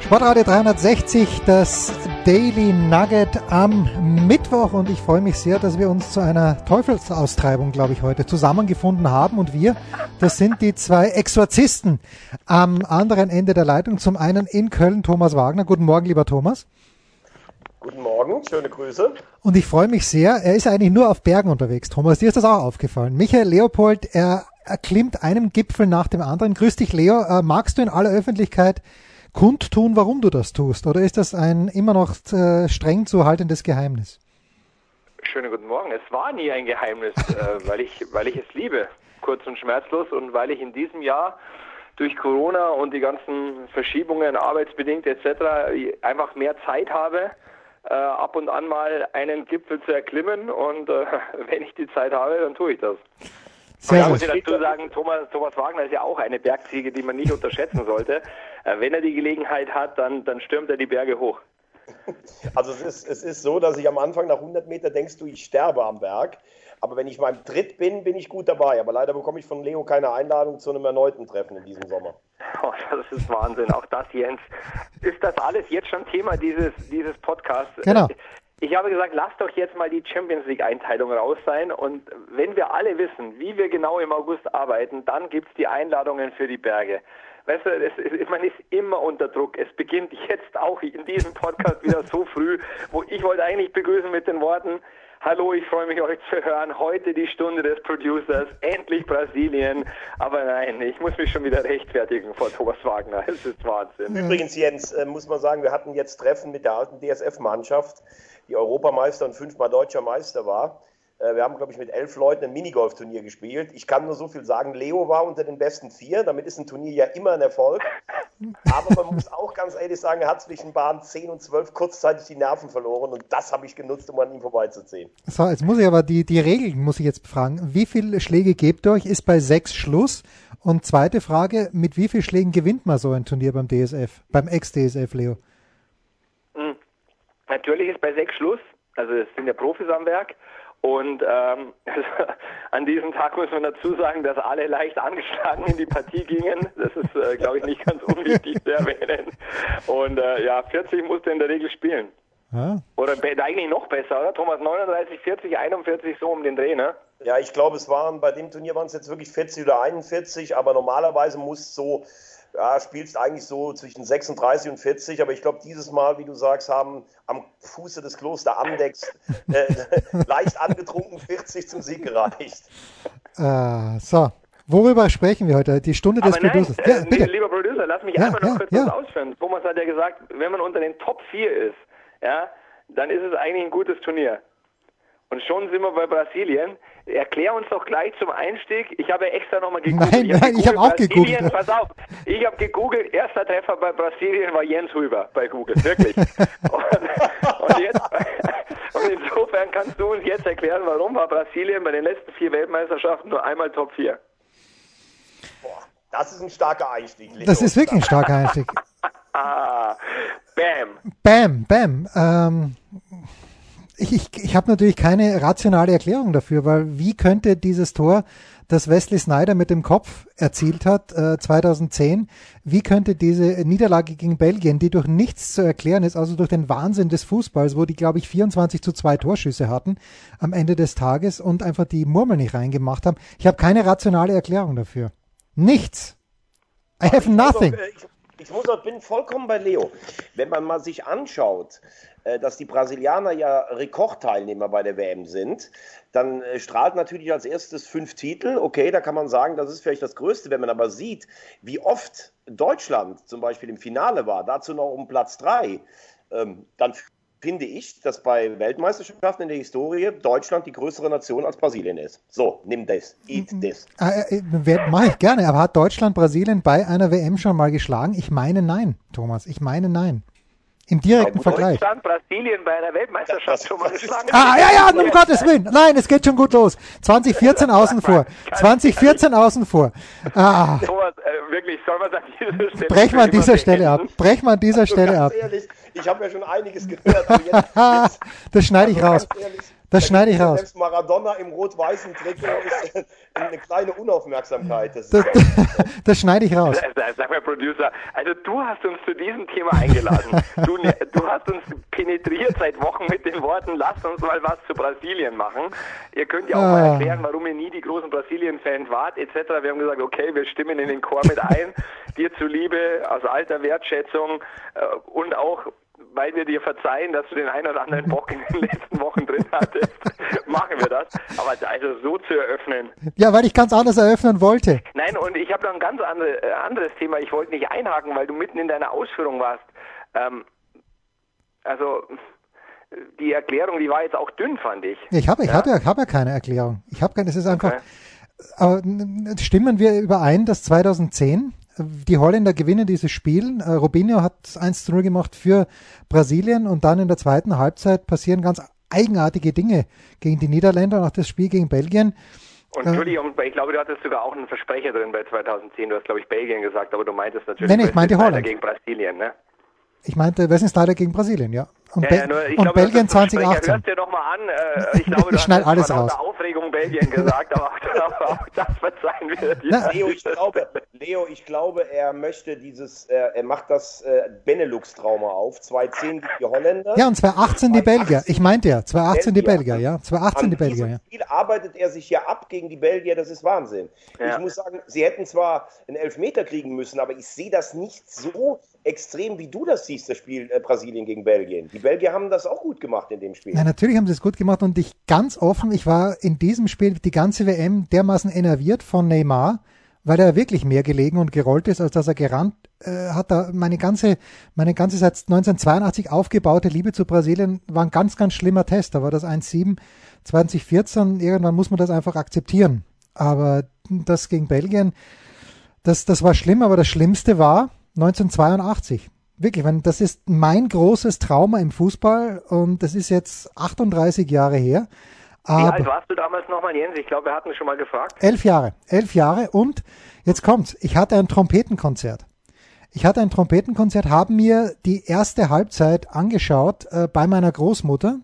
Sportradio 360, das Daily Nugget am Mittwoch und ich freue mich sehr, dass wir uns zu einer Teufelsaustreibung, glaube ich, heute zusammengefunden haben und wir, das sind die zwei Exorzisten am anderen Ende der Leitung. Zum einen in Köln Thomas Wagner. Guten Morgen, lieber Thomas. Guten Morgen, schöne Grüße. Und ich freue mich sehr, er ist eigentlich nur auf Bergen unterwegs. Thomas, dir ist das auch aufgefallen. Michael Leopold, er erklimmt einem Gipfel nach dem anderen. Grüß dich, Leo. Äh, magst du in aller Öffentlichkeit kundtun, warum du das tust? Oder ist das ein immer noch äh, streng zu haltendes Geheimnis? Schönen guten Morgen. Es war nie ein Geheimnis, äh, weil, ich, weil ich es liebe, kurz und schmerzlos, und weil ich in diesem Jahr durch Corona und die ganzen Verschiebungen, arbeitsbedingt etc., einfach mehr Zeit habe, äh, ab und an mal einen Gipfel zu erklimmen. Und äh, wenn ich die Zeit habe, dann tue ich das. Sehr, muss ich dazu sagen, Thomas, Thomas Wagner ist ja auch eine Bergziege, die man nicht unterschätzen sollte. Äh, wenn er die Gelegenheit hat, dann, dann stürmt er die Berge hoch. Also es ist, es ist so, dass ich am Anfang nach 100 Meter denkst du, ich sterbe am Berg. Aber wenn ich beim Tritt bin, bin ich gut dabei. Aber leider bekomme ich von Leo keine Einladung zu einem erneuten Treffen in diesem Sommer. Oh, das ist Wahnsinn. Auch das, Jens. Ist das alles jetzt schon Thema dieses, dieses Podcasts? Genau. Ich habe gesagt, lass doch jetzt mal die Champions League-Einteilung raus sein. Und wenn wir alle wissen, wie wir genau im August arbeiten, dann gibt es die Einladungen für die Berge. Weißt du, es, es, man ist immer unter Druck. Es beginnt jetzt auch in diesem Podcast wieder so früh, wo ich wollte eigentlich begrüßen mit den Worten, Hallo, ich freue mich, euch zu hören. Heute die Stunde des Producers. Endlich Brasilien. Aber nein, ich muss mich schon wieder rechtfertigen vor Thomas Wagner. Es ist Wahnsinn. Übrigens, Jens, äh, muss man sagen, wir hatten jetzt Treffen mit der alten DSF-Mannschaft die Europameister und fünfmal deutscher Meister war. Äh, wir haben, glaube ich, mit elf Leuten ein Minigolf-Turnier gespielt. Ich kann nur so viel sagen, Leo war unter den besten vier. Damit ist ein Turnier ja immer ein Erfolg. Aber man muss auch ganz ehrlich sagen, er hat zwischen Bahn 10 und 12 kurzzeitig die Nerven verloren. Und das habe ich genutzt, um an ihm vorbeizuziehen. So, jetzt muss ich aber die, die Regeln muss ich jetzt fragen. Wie viele Schläge gebt ihr euch? Ist bei sechs Schluss? Und zweite Frage, mit wie vielen Schlägen gewinnt man so ein Turnier beim DSF, beim Ex-DSF, Leo? Natürlich ist bei sechs Schluss, also es sind ja Profis am Werk. Und ähm, also an diesem Tag muss man dazu sagen, dass alle leicht angeschlagen in die Partie gingen. Das ist, äh, glaube ich, nicht ganz unwichtig zu erwähnen. Und äh, ja, 40 musste in der Regel spielen. Ja. Oder eigentlich noch besser, oder? Thomas, 39, 40, 41 so um den Dreh, ne? Ja, ich glaube, es waren bei dem Turnier waren es jetzt wirklich 40 oder 41, aber normalerweise muss so ja, spielst eigentlich so zwischen 36 und 40, aber ich glaube, dieses Mal, wie du sagst, haben am Fuße des Kloster Amdex äh, leicht angetrunken 40 zum Sieg gereicht. Äh, so, worüber sprechen wir heute? Die Stunde des aber nein, Producers. Ja, bitte. Lieber Producer, lass mich ja, einmal noch ja, kurz ja. was ausführen. Thomas hat ja gesagt, wenn man unter den Top 4 ist, ja, dann ist es eigentlich ein gutes Turnier. Und schon sind wir bei Brasilien. Erklär uns doch gleich zum Einstieg. Ich habe extra nochmal gegoogelt. Nein, nein, ich habe hab auch gegoogelt. Pass auf, ich habe gegoogelt. Erster Treffer bei Brasilien war Jens Huber bei Google. Wirklich. und, und, jetzt, und insofern kannst du uns jetzt erklären, warum war Brasilien bei den letzten vier Weltmeisterschaften nur einmal Top 4? Boah, das ist ein starker Einstieg. Leo. Das ist wirklich ein starker Einstieg. ah, bam. Bam, bam. Ähm, ich, ich, ich habe natürlich keine rationale Erklärung dafür, weil wie könnte dieses Tor, das Wesley Snyder mit dem Kopf erzielt hat, äh, 2010, wie könnte diese Niederlage gegen Belgien, die durch nichts zu erklären ist, also durch den Wahnsinn des Fußballs, wo die, glaube ich, 24 zu 2 Torschüsse hatten am Ende des Tages und einfach die Murmel nicht reingemacht haben. Ich habe keine rationale Erklärung dafür. Nichts. I have nothing. Ich, ich muss auch, bin vollkommen bei Leo. Wenn man mal sich anschaut, äh, dass die Brasilianer ja Rekordteilnehmer bei der WM sind, dann äh, strahlt natürlich als erstes fünf Titel. Okay, da kann man sagen, das ist vielleicht das Größte. Wenn man aber sieht, wie oft Deutschland zum Beispiel im Finale war, dazu noch um Platz drei, ähm, dann finde ich, dass bei Weltmeisterschaften in der Historie Deutschland die größere Nation als Brasilien ist. So, nimm das, eat mhm. this. Äh, äh, Mache ich gerne, aber hat Deutschland Brasilien bei einer WM schon mal geschlagen? Ich meine nein, Thomas, ich meine nein. Im direkten Vergleich. Deutschland, Brasilien bei einer Weltmeisterschaft schon mal geschlagen. Ah, ja, ja, um Gottes Willen. Nein, es geht schon gut los. 2014 außen vor. 2014 außen vor. Ah. Thomas, äh, wirklich, soll man an dieser Stelle... Brech mal an dieser Stelle ab. Brech mal an dieser Also Stelle ganz ab. ehrlich, ich habe ja schon einiges gehört. Aber jetzt, jetzt, Das schneide ich also raus. ganz ehrlich, Das da schneide ich raus. Selbst Maradona im rot-weißen Trikot ist äh, eine kleine Unaufmerksamkeit. Das Das, das schneide ich raus. Sag- mal, Producer, also du hast uns zu diesem Thema eingeladen. Du, ne- du hast uns penetriert seit Wochen mit den Worten, lasst uns mal was zu Brasilien machen. Ihr könnt ja auch mal Ah. erklären, warum ihr nie die großen Brasilien-Fans wart, etc. Wir haben gesagt, okay, wir stimmen in den Chor mit ein. Dir zuliebe, aus alter Wertschätzung äh, und auch weil wir dir verzeihen, dass du den einen oder anderen Bock in den letzten Wochen drin hattest, machen wir das. Aber also so zu eröffnen, Ja, weil ich ganz anders eröffnen wollte. Nein, und ich habe noch ein ganz andere, äh, anderes Thema. Ich wollte nicht einhaken, weil du mitten in deiner Ausführung warst. Ähm, also die Erklärung, die war jetzt auch dünn, fand ich. Ich habe ich Ja. hab ja, hab ja keine Erklärung. Ich habe keine, es ist einfach, Okay. aber stimmen wir überein, dass 2010 äh, die Holländer gewinnen dieses Spiel. Äh, Robinho hat 1 zu 0 gemacht für Brasilien und dann in der zweiten Halbzeit passieren ganz eigenartige Dinge gegen die Niederländer und auch das Spiel gegen Belgien. Und Äh. Entschuldigung, ich glaube, du hattest sogar auch einen Versprecher drin bei 2010. Du hast, glaube ich, Belgien gesagt, aber du meintest natürlich Nein, ich meinte Holland. Gegen Brasilien, ne? Ich meinte Wesley gegen Brasilien, ja. Und, Ja, ja, nur, ich und glaube, Belgien das ist ein Versprecher. 2018. Hörst dir doch mal an. Äh, ich glaube, Ich schneid hast alles raus. Aufregung Belgien gesagt, aber auch, aber auch das verzeihen wir dir. Na, Leo, ich glaube, Leo, ich glaube, er möchte dieses, äh, er macht das äh, Benelux-Trauma auf. 2010 gegen die Holländer. Ja, und 2018 die Belgier. Ich meinte ja, 2018 die Belgier, ja. 2018 An die Belgier, ja. Spiel arbeitet er sich ja ab gegen die Belgier, das ist Wahnsinn. Ja. Ich muss sagen, sie hätten zwar einen Elfmeter kriegen müssen, aber ich sehe das nicht so extrem, wie du das siehst, das Spiel äh, Brasilien gegen Belgien. Die Belgier haben das auch gut gemacht in dem Spiel. Ja, natürlich haben sie es gut gemacht und ich ganz offen, ich war in diesem Spiel die ganze WM dermaßen enerviert von Neymar, weil er wirklich mehr gelegen und gerollt ist, als dass er gerannt äh, hat. Da meine ganze, meine ganze seit 1982 aufgebaute Liebe zu Brasilien war ein ganz, ganz schlimmer Test. Da war das 1-7 2014. Irgendwann muss man das einfach akzeptieren. Aber das gegen Belgien, das, das war schlimm, aber das Schlimmste war 1982. Wirklich, wenn, das ist mein großes Trauma im Fußball und das ist jetzt 38 Jahre her. Wie alt Aber warst du damals nochmal, Jens? Ich glaube, wir hatten schon mal gefragt. elf Jahre, elf Jahre und jetzt kommt's. Ich hatte ein Trompetenkonzert. Ich hatte ein Trompetenkonzert, haben mir die erste Halbzeit angeschaut äh, bei meiner Großmutter,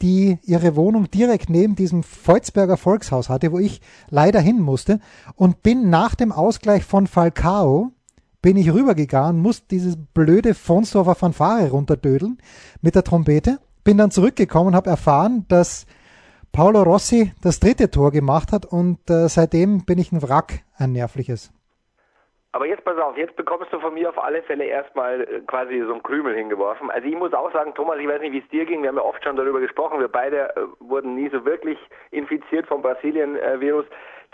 die ihre Wohnung direkt neben diesem Volzberger Volkshaus hatte, wo ich leider hin musste und bin nach dem Ausgleich von Falcao bin ich rübergegangen, musste dieses blöde Fonsdorfer Fanfare runterdödeln mit der Trompete, bin dann zurückgekommen, habe erfahren, dass Paolo Rossi das dritte Tor gemacht hat und äh, seitdem bin ich ein Wrack, ein nervliches. Aber jetzt pass auf, jetzt bekommst du von mir auf alle Fälle erstmal äh, quasi so einen Krümel hingeworfen. Also ich muss auch sagen, Thomas, ich weiß nicht, wie es dir ging, wir haben ja oft schon darüber gesprochen, wir beide äh, wurden nie so wirklich infiziert vom Brasilien-Virus.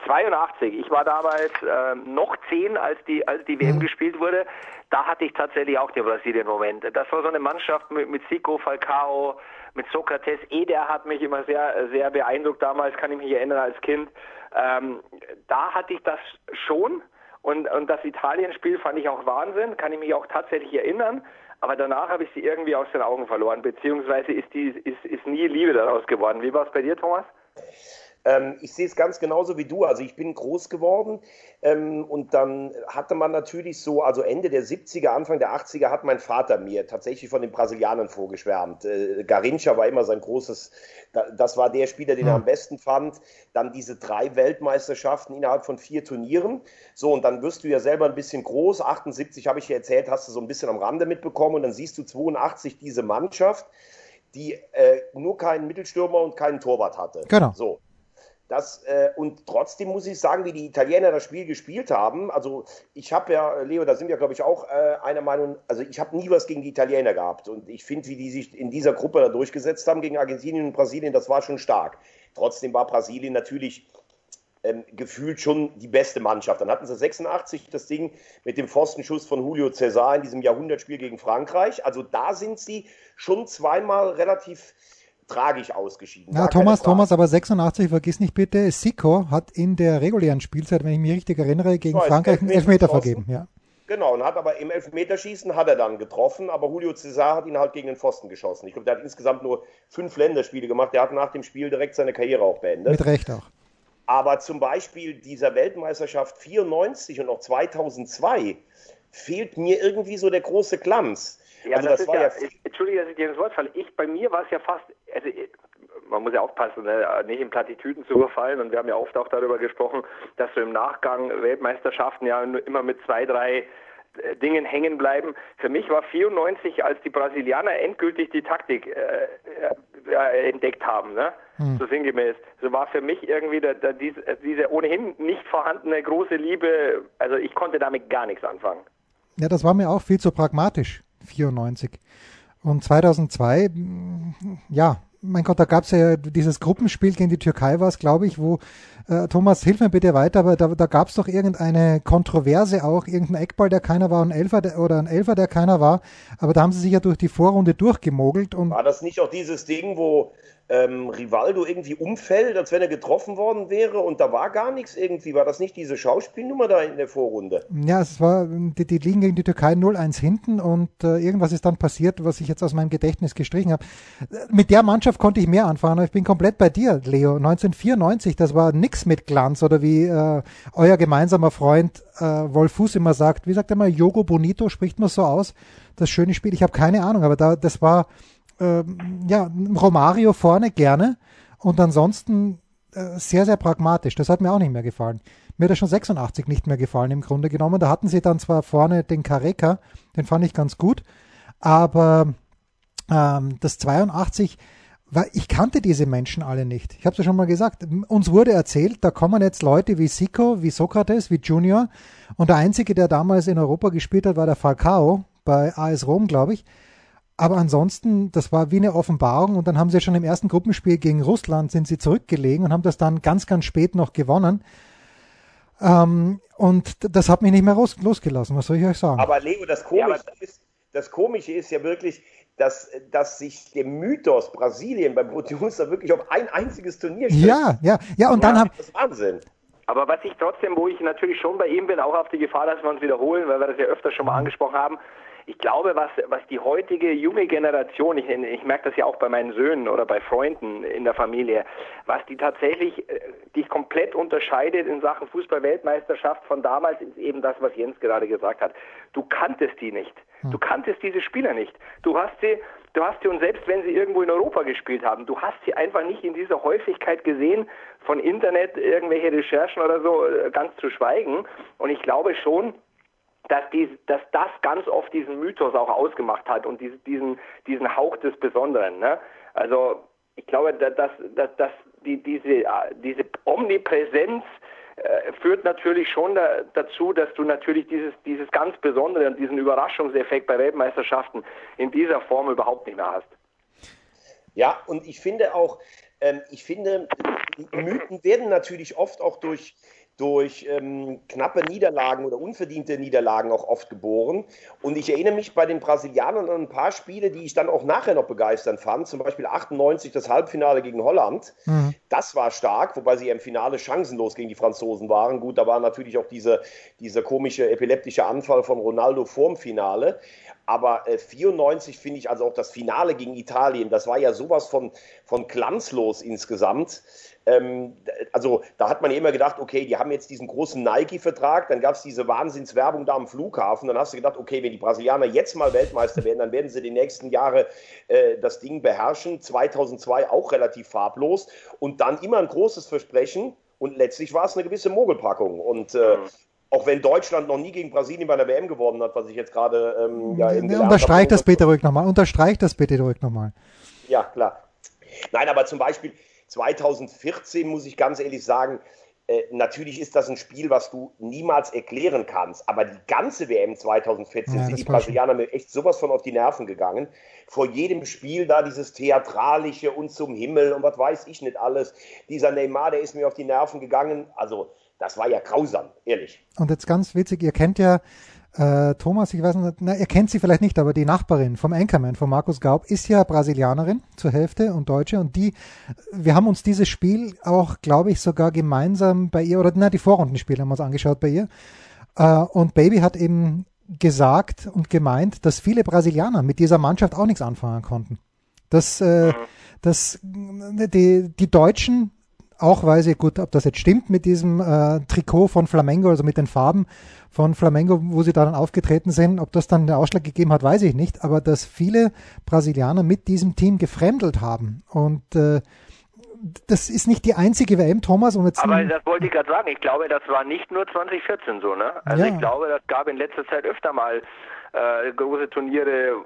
82, ich war damals äh, noch 10, als die, als die WM gespielt wurde. Da hatte ich tatsächlich auch den Brasilien-Moment. Das war so eine Mannschaft mit, mit Zico, Falcao, mit Sokrates. Eder hat mich immer sehr, sehr beeindruckt damals, kann ich mich erinnern als Kind. Ähm, da hatte ich das schon. Und, und das Italien-Spiel fand ich auch Wahnsinn, kann ich mich auch tatsächlich erinnern. Aber danach habe ich sie irgendwie aus den Augen verloren, beziehungsweise ist, die, ist, ist nie Liebe daraus geworden. Wie war es bei dir, Thomas? Ähm, ich sehe es ganz genauso wie du. Also ich bin groß geworden ähm, und dann hatte man natürlich so, also Ende der 70er, Anfang der 80er hat mein Vater mir tatsächlich von den Brasilianern vorgeschwärmt. Äh, Garincha war immer sein großes, da, das war der Spieler, den er am besten fand. Dann diese drei Weltmeisterschaften innerhalb von vier Turnieren. So, und dann wirst du ja selber ein bisschen groß. 78 habe ich ja erzählt, hast du so ein bisschen am Rande mitbekommen und dann siehst du 82 diese Mannschaft, die äh, nur keinen Mittelstürmer und keinen Torwart hatte. Genau. So. Das, äh, und trotzdem muss ich sagen, wie die Italiener das Spiel gespielt haben. Also ich habe ja, Leo, da sind wir, glaube ich, auch äh, einer Meinung, also ich habe nie was gegen die Italiener gehabt. Und ich finde, wie die sich in dieser Gruppe da durchgesetzt haben gegen Argentinien und Brasilien, das war schon stark. Trotzdem war Brasilien natürlich ähm, gefühlt schon die beste Mannschaft. Dann hatten sie 86 das Ding mit dem Pfostenschuss von Julio César in diesem Jahrhundertspiel gegen Frankreich. Also da sind sie schon zweimal relativ tragisch ausgeschieden. Ja, keine Thomas. Thomas, aber 86, vergiss nicht bitte, Sico hat in der regulären Spielzeit, wenn ich mich richtig erinnere, gegen als Frankreich einen Elfmeter Elfmeter vergeben. Ja. Genau, und hat aber im Elfmeterschießen hat er dann getroffen, aber Julio Cesar hat ihn halt gegen den Pfosten geschossen. Ich glaube, der hat insgesamt nur fünf Länderspiele gemacht. Der hat nach dem Spiel direkt seine Karriere auch beendet. Mit Recht auch. Aber zum Beispiel dieser Weltmeisterschaft 94 und auch 2002 fehlt mir irgendwie so der große Glanz. Ja, also das, das war ja, ja Entschuldige, dass ich dir das Wort falle. Ich, bei mir war es ja fast, also man muss ja aufpassen, ne, nicht in Plattitüden zu überfallen. Und wir haben ja oft auch darüber gesprochen, dass wir im Nachgang Weltmeisterschaften ja immer mit zwei, drei äh, Dingen hängen bleiben. Für mich war 94, als die Brasilianer endgültig die Taktik äh, äh, entdeckt haben, ne? Hm. so sinngemäß, so war für mich irgendwie der, der, diese, diese ohnehin nicht vorhandene große Liebe, also ich konnte damit gar nichts anfangen. Ja, das war mir auch viel zu pragmatisch, 94. Und 2002, ja, mein Gott, da gab es ja dieses Gruppenspiel gegen die Türkei, war es, glaube ich, wo, äh, Thomas, hilf mir bitte weiter, aber da, da gab es doch irgendeine Kontroverse auch, irgendein Eckball, der keiner war, ein Elfer der, oder ein Elfer, der keiner war, aber da haben sie sich ja durch die Vorrunde durchgemogelt. Und war das nicht auch dieses Ding, wo ähm, Rivaldo irgendwie umfällt, als wenn er getroffen worden wäre und da war gar nichts irgendwie. War das nicht diese Schauspielnummer da in der Vorrunde? Ja, es war, die, die liegen gegen die Türkei 0-1 hinten und äh, irgendwas ist dann passiert, was ich jetzt aus meinem Gedächtnis gestrichen habe. Mit der Mannschaft konnte ich mehr anfangen, aber ich bin komplett bei dir, Leo. 1994, das war nix mit Glanz oder wie äh, euer gemeinsamer Freund äh, Wolf Fuß immer sagt, wie sagt er mal, Yogo Bonito, spricht man so aus, das schöne Spiel. Ich habe keine Ahnung, aber da, das war ähm, ja, Romario vorne gerne und ansonsten äh, sehr, sehr pragmatisch. Das hat mir auch nicht mehr gefallen. Mir hat er schon 86 nicht mehr gefallen im Grunde genommen. Da hatten sie dann zwar vorne den Kareka, den fand ich ganz gut, aber ähm, das 82 weil ich kannte diese Menschen alle nicht. Ich habe es ja schon mal gesagt. Uns wurde erzählt, da kommen jetzt Leute wie Sico, wie Sokrates, wie Junior. Und der einzige, der damals in Europa gespielt hat, war der Falcao bei AS Rom, glaube ich. Aber ansonsten, das war wie eine Offenbarung und dann haben sie schon im ersten Gruppenspiel gegen Russland sind sie zurückgelegen und haben das dann ganz, ganz spät noch gewonnen. Ähm, und das hat mich nicht mehr losgelassen, was soll ich euch sagen? Aber Leo, das Komische, ja, ist, das Komische ist ja wirklich, dass, dass sich der Mythos Brasilien beim Producer wirklich auf ein einziges Turnier stellt. Ja, ja, ja, und dann haben. Das Wahnsinn. Aber was ich trotzdem, wo ich natürlich schon bei ihm bin, auch auf die Gefahr, dass wir uns wiederholen, weil wir das ja öfter schon mal mhm. angesprochen haben, ich glaube, was, was die heutige junge Generation, ich, ich merke das ja auch bei meinen Söhnen oder bei Freunden in der Familie, was die tatsächlich äh, dich komplett unterscheidet in Sachen Fußball-Weltmeisterschaft von damals, ist eben das, was Jens gerade gesagt hat. Du kanntest die nicht. Du hm. kanntest diese Spieler nicht. Du hast sie, du hast sie und selbst wenn sie irgendwo in Europa gespielt haben, du hast sie einfach nicht in dieser Häufigkeit gesehen, von Internet irgendwelche Recherchen oder so äh, ganz zu schweigen. Und ich glaube schon, dass, dies, dass das ganz oft diesen Mythos auch ausgemacht hat und diesen, diesen Hauch des Besonderen. Ne? Also ich glaube, dass, dass, dass die, diese, diese Omnipräsenz äh, führt natürlich schon da, dazu, dass du natürlich dieses, dieses ganz Besondere und diesen Überraschungseffekt bei Weltmeisterschaften in dieser Form überhaupt nicht mehr hast. Ja, und ich finde auch, ähm, ich finde, Mythen werden natürlich oft auch durch durch ähm, knappe Niederlagen oder unverdiente Niederlagen auch oft geboren. Und ich erinnere mich bei den Brasilianern an ein paar Spiele, die ich dann auch nachher noch begeistern fand. Zum Beispiel 98 das Halbfinale gegen Holland. Mhm. Das war stark, wobei sie im Finale chancenlos gegen die Franzosen waren. Gut, da war natürlich auch diese, dieser komische epileptische Anfall von Ronaldo vorm Finale. Aber äh, 94 finde ich, also auch das Finale gegen Italien, das war ja sowas von, von glanzlos insgesamt ähm, also da hat man ja immer gedacht, okay, die haben jetzt diesen großen Nike-Vertrag, dann gab es diese Wahnsinnswerbung da am Flughafen, dann hast du gedacht, okay, wenn die Brasilianer jetzt mal Weltmeister werden, dann werden sie die nächsten Jahre äh, das Ding beherrschen. 2002 auch relativ farblos und dann immer ein großes Versprechen und letztlich war es eine gewisse Mogelpackung und äh, mhm. Auch wenn Deutschland noch nie gegen Brasilien bei der WM gewonnen hat, was ich jetzt gerade ähm, ja, eben Unterstreich das bitte ruhig nochmal. Unterstreich das bitte ruhig nochmal. Ja, klar. Nein, aber zum Beispiel, 2014 muss ich ganz ehrlich sagen, äh, natürlich ist das ein Spiel, was du niemals erklären kannst, aber die ganze WM 2014 ja, sind die Brasilianer mir echt sowas von auf die Nerven gegangen. Vor jedem Spiel da dieses Theatralische und zum Himmel und was weiß ich nicht alles. Dieser Neymar, der ist mir auf die Nerven gegangen. Also, das war ja grausam, ehrlich. Und jetzt ganz witzig, ihr kennt ja äh, Thomas, ich weiß nicht, na, ihr kennt sie vielleicht nicht, aber die Nachbarin vom Anchorman, von Markus Gaub, ist ja Brasilianerin zur Hälfte und Deutsche und die, wir haben uns dieses Spiel auch, glaube ich, sogar gemeinsam bei ihr, oder na, die Vorrundenspiele haben wir uns angeschaut bei ihr. Äh, und Baby hat eben gesagt und gemeint, dass viele Brasilianer mit dieser Mannschaft auch nichts anfangen konnten. Dass, äh, mhm. dass die, die Deutschen, auch weil sie, gut, ob das jetzt stimmt mit diesem äh, Trikot von Flamengo, also mit den Farben von Flamengo, wo sie da dann aufgetreten sind, ob das dann den Ausschlag gegeben hat, weiß ich nicht, aber dass viele Brasilianer mit diesem Team gefremdelt haben und äh, das ist nicht die einzige WM, Thomas. Um jetzt Aber das wollte ich gerade sagen. Ich glaube, das war nicht nur 2014 so. Ne? Also ja. ich glaube, das gab in letzter Zeit öfter mal äh, große Turniere.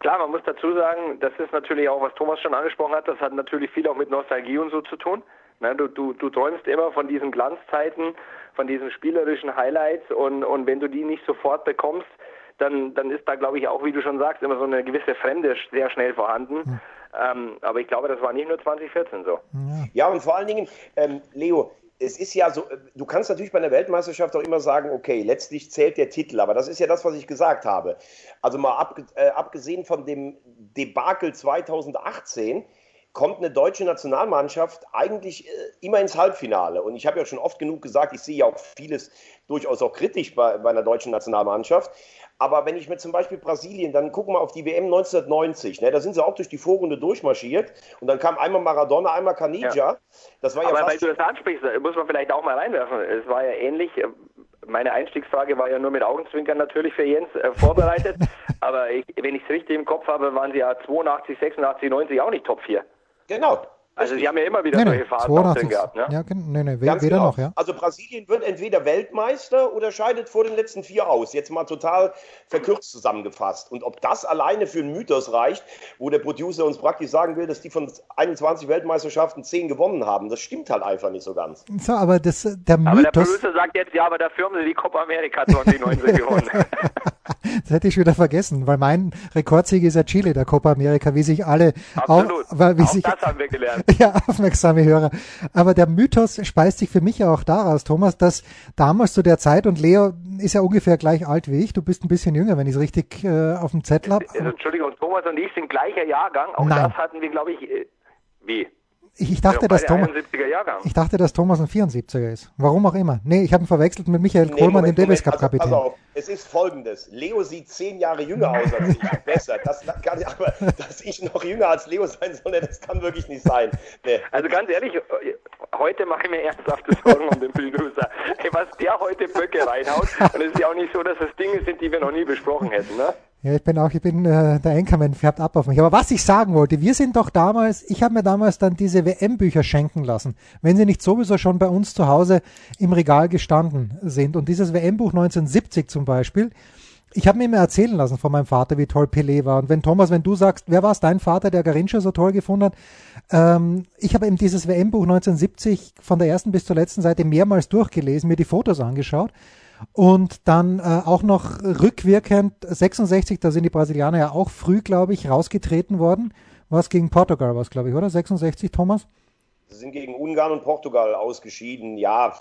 Klar, man muss dazu sagen, das ist natürlich auch, was Thomas schon angesprochen hat, das hat natürlich viel auch mit Nostalgie und so zu tun. Ne? Du, du, du träumst immer von diesen Glanzzeiten, von diesen spielerischen Highlights und, und wenn du die nicht sofort bekommst, dann, dann ist da, glaube ich, auch, wie du schon sagst, immer so eine gewisse Fremde sehr schnell vorhanden. Hm. Ähm, aber ich glaube, das war nicht nur 2014 so. Ja, und vor allen Dingen, ähm, Leo, es ist ja so, äh, du kannst natürlich bei einer Weltmeisterschaft auch immer sagen, okay, letztlich zählt der Titel, aber das ist ja das, was ich gesagt habe. Also mal ab, äh, abgesehen von dem Debakel 2018 kommt eine deutsche Nationalmannschaft eigentlich äh, immer ins Halbfinale. Und ich habe ja schon oft genug gesagt, ich sehe ja auch vieles durchaus auch kritisch bei, bei einer deutschen Nationalmannschaft. Aber wenn ich mir zum Beispiel Brasilien, dann gucken wir auf die WM 1990, ne, da sind sie auch durch die Vorrunde durchmarschiert und dann kam einmal Maradona, einmal Canija. Ja. Das war ja Aber weil du das ansprichst, muss man vielleicht auch mal reinwerfen. Es war ja ähnlich. Meine Einstiegsfrage war ja nur mit Augenzwinkern natürlich für Jens äh, vorbereitet. Aber ich, wenn ich es richtig im Kopf habe, waren sie ja 82, 86, 90 auch nicht Top 4. Genau. Also sie haben ja immer wieder nee, solche Phasen drin gehabt. Ne? Ja, nee, nee, weder genau. noch, ja. Also Brasilien wird entweder Weltmeister oder scheidet vor den letzten vier aus. Jetzt mal total verkürzt zusammengefasst. Und ob das alleine für einen Mythos reicht, wo der Producer uns praktisch sagen will, dass die von 21 Weltmeisterschaften 10 gewonnen haben, das stimmt halt einfach nicht so ganz. So, aber das, der Mythos... Aber der Producer sagt jetzt, ja, aber dafür haben sie die Copa America 2019 gewonnen. das hätte ich wieder vergessen, weil mein Rekordsieg ist ja Chile, der Copa America, wie sich alle... Absolut. Auch, weil, wie auch sich, das haben wir gelernt. ja, aufmerksame Hörer. Aber der Mythos speist sich für mich ja auch daraus, Thomas, dass damals zu der Zeit, und Leo ist ja ungefähr gleich alt wie ich, du bist ein bisschen jünger, wenn ich es richtig äh, auf dem Zettel habe. Entschuldigung, Thomas und ich sind gleicher Jahrgang, auch Nein. das hatten wir, glaube ich, äh, wie? Ich dachte, dass Thomas, ich dachte, dass Thomas ein 74er ist. Warum auch immer. Nee, ich habe ihn verwechselt mit Michael nee, Kohlmann, dem Davis Cup Kapitän. Also, also, es ist folgendes. Leo sieht zehn Jahre jünger aus als ich. Besser. Das kann ich, aber dass ich noch jünger als Leo sein soll, das kann wirklich nicht sein. Nee. Also ganz ehrlich, heute mache ich mir ernsthafte Sorgen um den Producer. Hey, was der heute Böcke reinhaut, dann ist ja auch nicht so, dass das Dinge sind, die wir noch nie besprochen hätten, ne? Ja, ich bin auch, ich bin äh, der Enkermann färbt ab auf mich. Aber was ich sagen wollte, wir sind doch damals, ich habe mir damals dann diese WM-Bücher schenken lassen, wenn sie nicht sowieso schon bei uns zu Hause im Regal gestanden sind. Und dieses WM-Buch 1970 zum Beispiel, ich habe mir immer erzählen lassen von meinem Vater, wie toll Pelé war. Und wenn Thomas, wenn du sagst, wer war es, dein Vater, der Garincha so toll gefunden hat? Ähm, ich habe eben dieses WM-Buch 1970 von der ersten bis zur letzten Seite mehrmals durchgelesen, mir die Fotos angeschaut und dann äh, auch noch rückwirkend 66, da sind die Brasilianer ja auch früh, glaube ich, rausgetreten worden. Was gegen Portugal was, glaube ich, oder? 66, Thomas? Sie sind gegen Ungarn und Portugal ausgeschieden. Ja,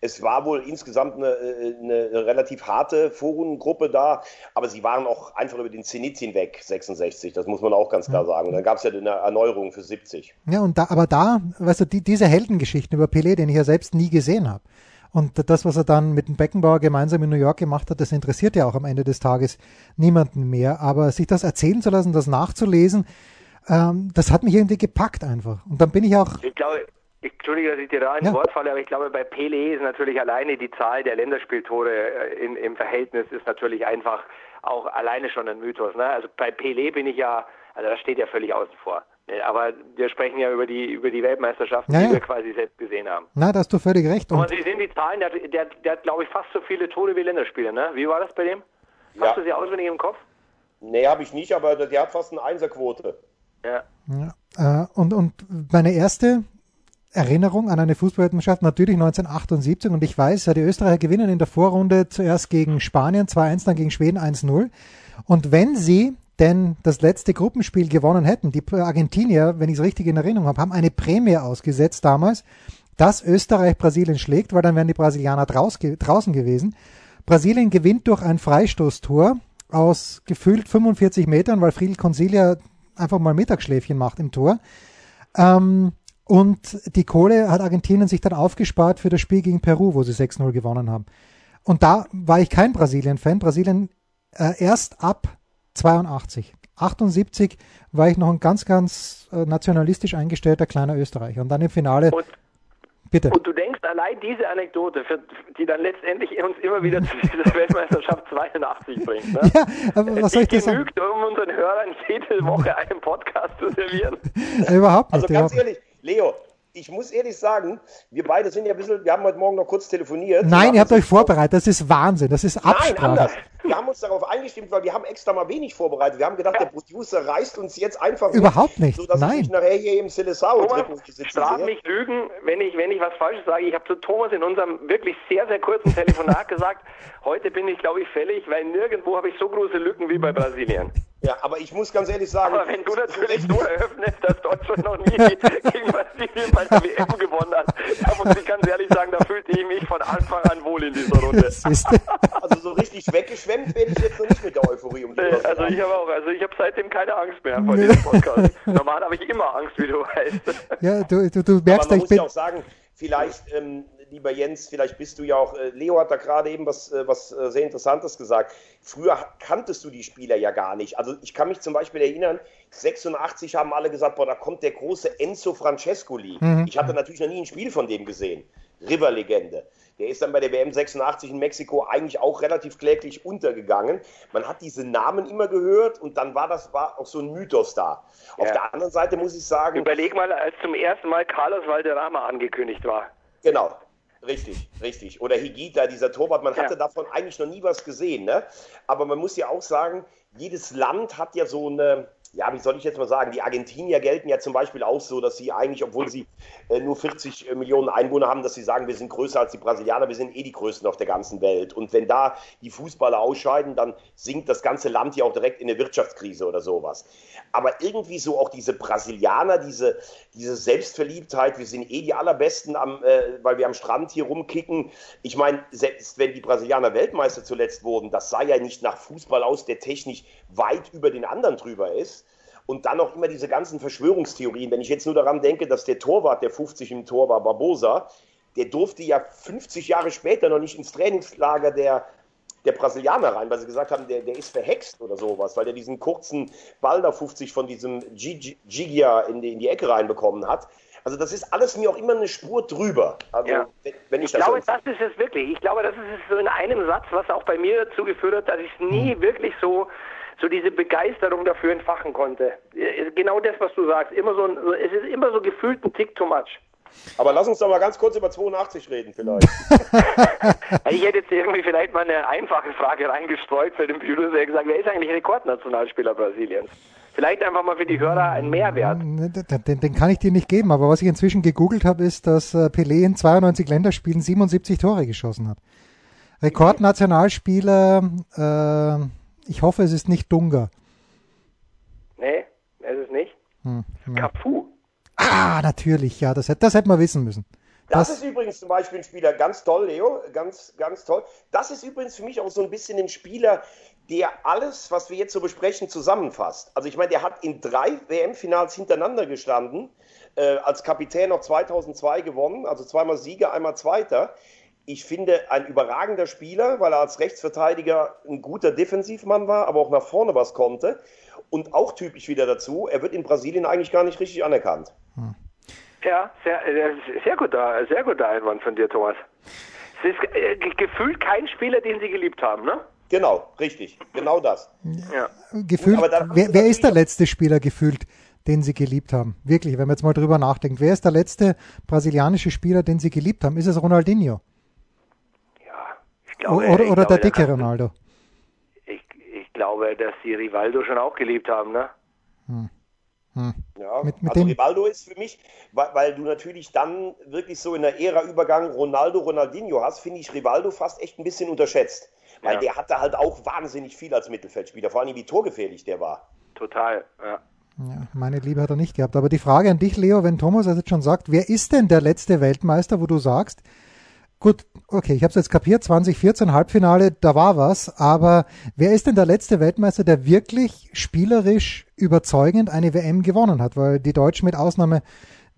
es war wohl insgesamt eine, äh, eine relativ harte Vorrundengruppe da, aber sie waren auch einfach über den Zenit hinweg, 66. Das muss man auch ganz klar sagen. Dann gab es ja eine Erneuerung für 70. Ja, und da, aber da, weißt du, die, diese Heldengeschichten über Pelé, den ich ja selbst nie gesehen habe, und das, was er dann mit dem Beckenbauer gemeinsam in New York gemacht hat, das interessiert ja auch am Ende des Tages niemanden mehr. Aber sich das erzählen zu lassen, das nachzulesen, ähm, das hat mich irgendwie gepackt einfach. Und dann bin ich auch. Ich glaube, ich, Entschuldige, dass ich dir da ins ja. Wort falle, aber ich glaube, bei Pele ist natürlich alleine die Zahl der Länderspieltore äh, in, im Verhältnis ist natürlich einfach auch alleine schon ein Mythos. Ne? Also bei Pele bin ich ja, also das steht ja völlig außen vor. Äh, aber wir sprechen ja über die, über die Weltmeisterschaften, ja, die wir quasi selbst gesehen haben. Na, da hast du völlig recht. Und Sie sehen die Zahlen, der, der, der hat, glaube ich, fast so viele Tore wie Länderspiele, ne? Wie war das bei dem? Ja. Hast du sie auswendig im Kopf? Nee, habe ich nicht, aber der hat fast eine Einserquote. Ja. ja. Äh, und, und meine erste Erinnerung an eine Fußballweltmeisterschaft natürlich 1978 und ich weiß, ja, die Österreicher gewinnen in der Vorrunde zuerst gegen Spanien 2-1, dann gegen Schweden 1-0. Und wenn sie denn das letzte Gruppenspiel gewonnen hätten, die Argentinier, wenn ich es richtig in Erinnerung habe, haben eine Prämie ausgesetzt damals, dass Österreich Brasilien schlägt, weil dann wären die Brasilianer draußen gewesen. Brasilien gewinnt durch ein Freistoßtor aus gefühlt 45 Metern, weil Friedel Consilia einfach mal Mittagsschläfchen macht im Tor. Ähm, und die Kohle hat Argentinien sich dann aufgespart für das Spiel gegen Peru, wo sie 6-0 gewonnen haben. Und da war ich kein Brasilien-Fan. Brasilien äh, erst ab 82. 78 war ich noch ein ganz, ganz äh, nationalistisch eingestellter kleiner Österreicher. Und dann im Finale. Und, bitte. Und du denkst, allein diese Anekdote, für, die dann letztendlich uns immer wieder zu dieser Weltmeisterschaft 82 bringt. Ne? Ja, aber was soll ich dir sagen? genügt, um unseren Hörern jede Woche einen Podcast zu servieren. Überhaupt nicht. Also ganz überhaupt. ehrlich, Leo, ich muss ehrlich sagen, wir beide sind ja ein bisschen, wir haben heute Morgen noch kurz telefoniert. Nein, ihr habt euch vorbereitet. Das ist Wahnsinn. Das ist Nein, Absprache. anders. Wir haben uns darauf eingestimmt, weil wir haben extra mal wenig vorbereitet. Wir haben gedacht, der Producer reißt uns jetzt einfach mit, Überhaupt nicht. sodass Nein. ich mich nachher hier im Silesau sehe. mich lügen, wenn ich, wenn ich was Falsches sage. Ich habe zu Thomas in unserem wirklich sehr, sehr kurzen Telefonat gesagt, heute bin ich, glaube ich, fällig, weil nirgendwo habe ich so große Lücken wie bei Brasilien. Ja, aber ich muss ganz ehrlich sagen, Aber wenn du natürlich so eröffnest, dass Deutschland noch nie gegen Brasilien bei der WM gewonnen hat, da muss ich ganz ehrlich sagen, da fühlte ich mich von Anfang an wohl in dieser Runde. Also so richtig weggeschwemmt werde ich jetzt noch nicht mit der Euphorie um Äh, Also ich habe auch, also ich habe seitdem keine Angst mehr vor diesem Podcast. Normal habe ich immer Angst, wie du weißt. Ja, du, du, du Aber merkst, man ich muss bin. ja auch sagen, vielleicht, ähm, lieber Jens, vielleicht bist du ja auch, äh, Leo hat da gerade eben was, äh, was äh, sehr Interessantes gesagt. Früher kanntest du die Spieler ja gar nicht. Also ich kann mich zum Beispiel erinnern, 86 haben alle gesagt, boah, da kommt der große Enzo Francescoli. Mhm. Ich hatte natürlich noch nie ein Spiel von dem gesehen. River-Legende. Der ist dann bei der WM 86 in Mexiko eigentlich auch relativ kläglich untergegangen. Man hat diese Namen immer gehört und dann war das war auch so ein Mythos da. Auf Ja. der anderen Seite muss ich sagen, Überleg mal, als zum ersten Mal Carlos Valderrama angekündigt war. Genau, richtig, richtig. Oder Higita, dieser Torwart, man Ja. hatte davon eigentlich noch nie was gesehen. Ne? Aber man muss ja auch sagen, jedes Land hat ja so eine, ja, wie soll ich jetzt mal sagen, die Argentinier gelten ja zum Beispiel auch so, dass sie eigentlich, obwohl sie äh, nur 40 Millionen Einwohner haben, dass sie sagen, wir sind größer als die Brasilianer, wir sind eh die Größten auf der ganzen Welt. Und wenn da die Fußballer ausscheiden, dann sinkt das ganze Land ja auch direkt in eine Wirtschaftskrise oder sowas. Aber irgendwie so auch diese Brasilianer, diese, diese Selbstverliebtheit, wir sind eh die allerbesten, am, äh, weil wir am Strand hier rumkicken. Ich meine, selbst wenn die Brasilianer Weltmeister zuletzt wurden, das sah ja nicht nach Fußball aus, der technisch weit über den anderen drüber ist. Und dann auch immer diese ganzen Verschwörungstheorien. Wenn ich jetzt nur daran denke, dass der Torwart, der 50 im Tor war, Barbosa, der durfte ja 50 Jahre später noch nicht ins Trainingslager der, der Brasilianer rein, weil sie gesagt haben, der, der ist verhext oder sowas, weil der diesen kurzen Ball da 50 von diesem Gigi- Gigia in die, in die Ecke reinbekommen hat. Also das ist alles mir auch immer eine Spur drüber. Also Ja. wenn, wenn ich, Ich das glaube, das ist es wirklich. Ich glaube, das ist es so in einem Satz, was auch bei mir dazu geführt hat, dass ich nie wirklich so so diese Begeisterung dafür entfachen konnte. Äh, Genau das, was du sagst. Immer so, ein, es ist immer so gefühlt ein Tick too much. Aber lass uns doch mal ganz kurz über 82 reden vielleicht. Ich hätte jetzt irgendwie vielleicht mal eine einfache Frage reingestreut für den Producer, der gesagt, wer ist eigentlich Rekordnationalspieler Brasiliens? Vielleicht einfach mal für die Hörer ein Mehrwert. Ne, Den, den, den kann ich dir nicht geben, aber was ich inzwischen gegoogelt habe, ist, dass äh, Pelé in 92 Länderspielen 77 Tore geschossen hat. Rekordnationalspieler, äh, ich hoffe, es ist nicht Dunga. Nee, ist es nicht. Hm, ja. Cafu. Ah, natürlich, ja, das, hätte- das hätte man wissen müssen. Das, Das- ist übrigens zum Beispiel ein Spieler, ganz toll, Leo, ganz, ganz toll. Das ist übrigens für mich auch so ein bisschen ein Spieler, der alles, was wir jetzt so besprechen, zusammenfasst. Also ich meine, der hat in drei WM-Finals hintereinander gestanden, äh, als Kapitän noch 2002 gewonnen, also zweimal Sieger, einmal Zweiter. Ich finde, ein überragender Spieler, weil er als Rechtsverteidiger ein guter Defensivmann war, aber auch nach vorne was konnte. Und auch typisch wieder dazu, er wird in Brasilien eigentlich gar nicht richtig anerkannt. Ja, sehr, äh, sehr guter, sehr guter Einwand von dir, Thomas. Es ist äh, ge- gefühlt kein Spieler, den sie geliebt haben, ne? Genau, richtig, genau das. Ja. Gefühlt, haben wer, wer ist der letzte Spieler gefühlt, den sie geliebt haben? Wirklich, wenn man jetzt mal drüber nachdenkt. Wer ist der letzte brasilianische Spieler, den sie geliebt haben? Ist es Ronaldinho? Glaube, oder ich oder der glaube, dicke dann- Ronaldo? Ich, ich glaube, dass die Rivaldo schon auch geliebt haben, ne? Ja, Mit- mit also dem- Rivaldo ist für mich, weil, weil du natürlich dann wirklich so in der Ära-Übergang Ronaldo, Ronaldinho hast, finde ich Rivaldo fast echt ein bisschen unterschätzt. Weil Ja. der hatte halt auch wahnsinnig viel als Mittelfeldspieler, vor allem wie torgefährlich der war. Total, ja. Ja, meine Liebe hat er nicht gehabt. Aber die Frage an dich, Leo, wenn Thomas das jetzt schon sagt, wer ist denn der letzte Weltmeister, wo du sagst, gut, okay, ich habe es jetzt kapiert, 2014 Halbfinale, da war was, aber wer ist denn der letzte Weltmeister, der wirklich spielerisch überzeugend eine WM gewonnen hat? Weil die Deutschen mit Ausnahme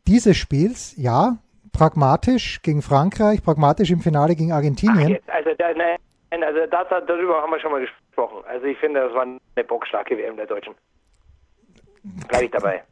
dieses Spiels, ja, pragmatisch gegen Frankreich, pragmatisch im Finale gegen Argentinien. jetzt, also, da, ne, Also das, darüber haben wir schon mal gesprochen. Also ich finde, das war eine bockstarke WM der Deutschen. Bleibe ich dabei.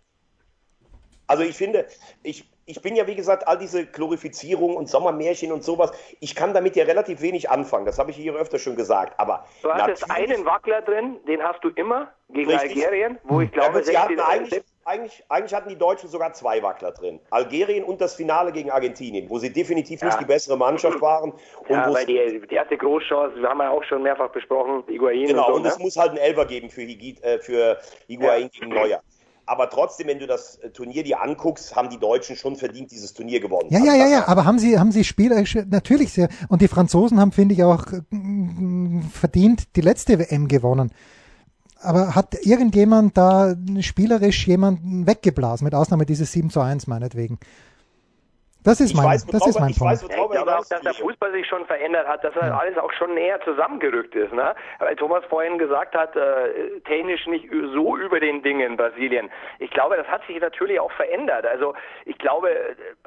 Also ich finde, ich, ich bin ja wie gesagt, all diese Glorifizierung und Sommermärchen und sowas, ich kann damit ja relativ wenig anfangen. Das habe ich hier öfter schon gesagt. Aber du hast jetzt einen Wackler drin, den hast du immer gegen richtig. Algerien, wo ich glaube, ja, sie hatten eigentlich, eigentlich, eigentlich, hatten die Deutschen sogar zwei Wackler drin. Algerien und das Finale gegen Argentinien, wo sie definitiv ja. nicht die bessere Mannschaft waren. ja, weil die, die erste Großchance, wir haben ja auch schon mehrfach besprochen, Higuain. Genau, und, so, und es ne? muss halt einen Elfer geben für, Higuain, äh, für Higuain ja. gegen Neuer. Aber trotzdem, wenn du das äh, Turnier dir anguckst, haben die Deutschen schon verdient dieses Turnier gewonnen. Ja, ja, ja, ja. Aber haben sie, haben sie spielerisch natürlich sehr. Und die Franzosen haben, finde ich, auch äh, verdient die letzte WM gewonnen. Aber hat irgendjemand da spielerisch jemanden weggeblasen, mit Ausnahme dieses 7 zu 1 meinetwegen? Das ist mein, weiß, das ist mein Punkt. Weiß, ich glaube auch, dass der Fußball sich schon verändert hat, dass ja. alles auch schon näher zusammengerückt ist. Ne? Weil Thomas vorhin gesagt hat, äh, technisch nicht so über den Dingen Brasilien. Ich glaube, das hat sich natürlich auch verändert. Also ich glaube,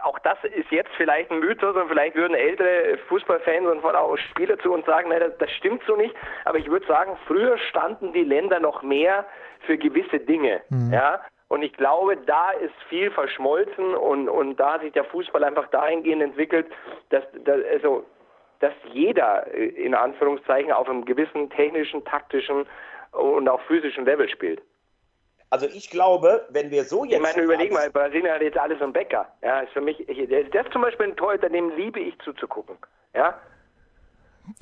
auch das ist jetzt vielleicht ein Mythos und vielleicht würden ältere Fußballfans und vor allem auch Spieler zu uns sagen, nein, das, das stimmt so nicht. Aber ich würde sagen, früher standen die Länder noch mehr für gewisse Dinge. Mhm. Ja, und ich glaube, da ist viel verschmolzen und, und da hat sich der Fußball einfach dahingehend entwickelt, dass, dass, also, dass jeder äh, in Anführungszeichen auf einem gewissen technischen, taktischen und auch physischen Level spielt. Also ich glaube, wenn wir so jetzt. Ich meine, überleg mal, Brasilien hat jetzt alles im Bäcker. Ja, ist für mich, ich, der, der ist zum Beispiel ein Torhüter, dem liebe ich zuzugucken. Ja.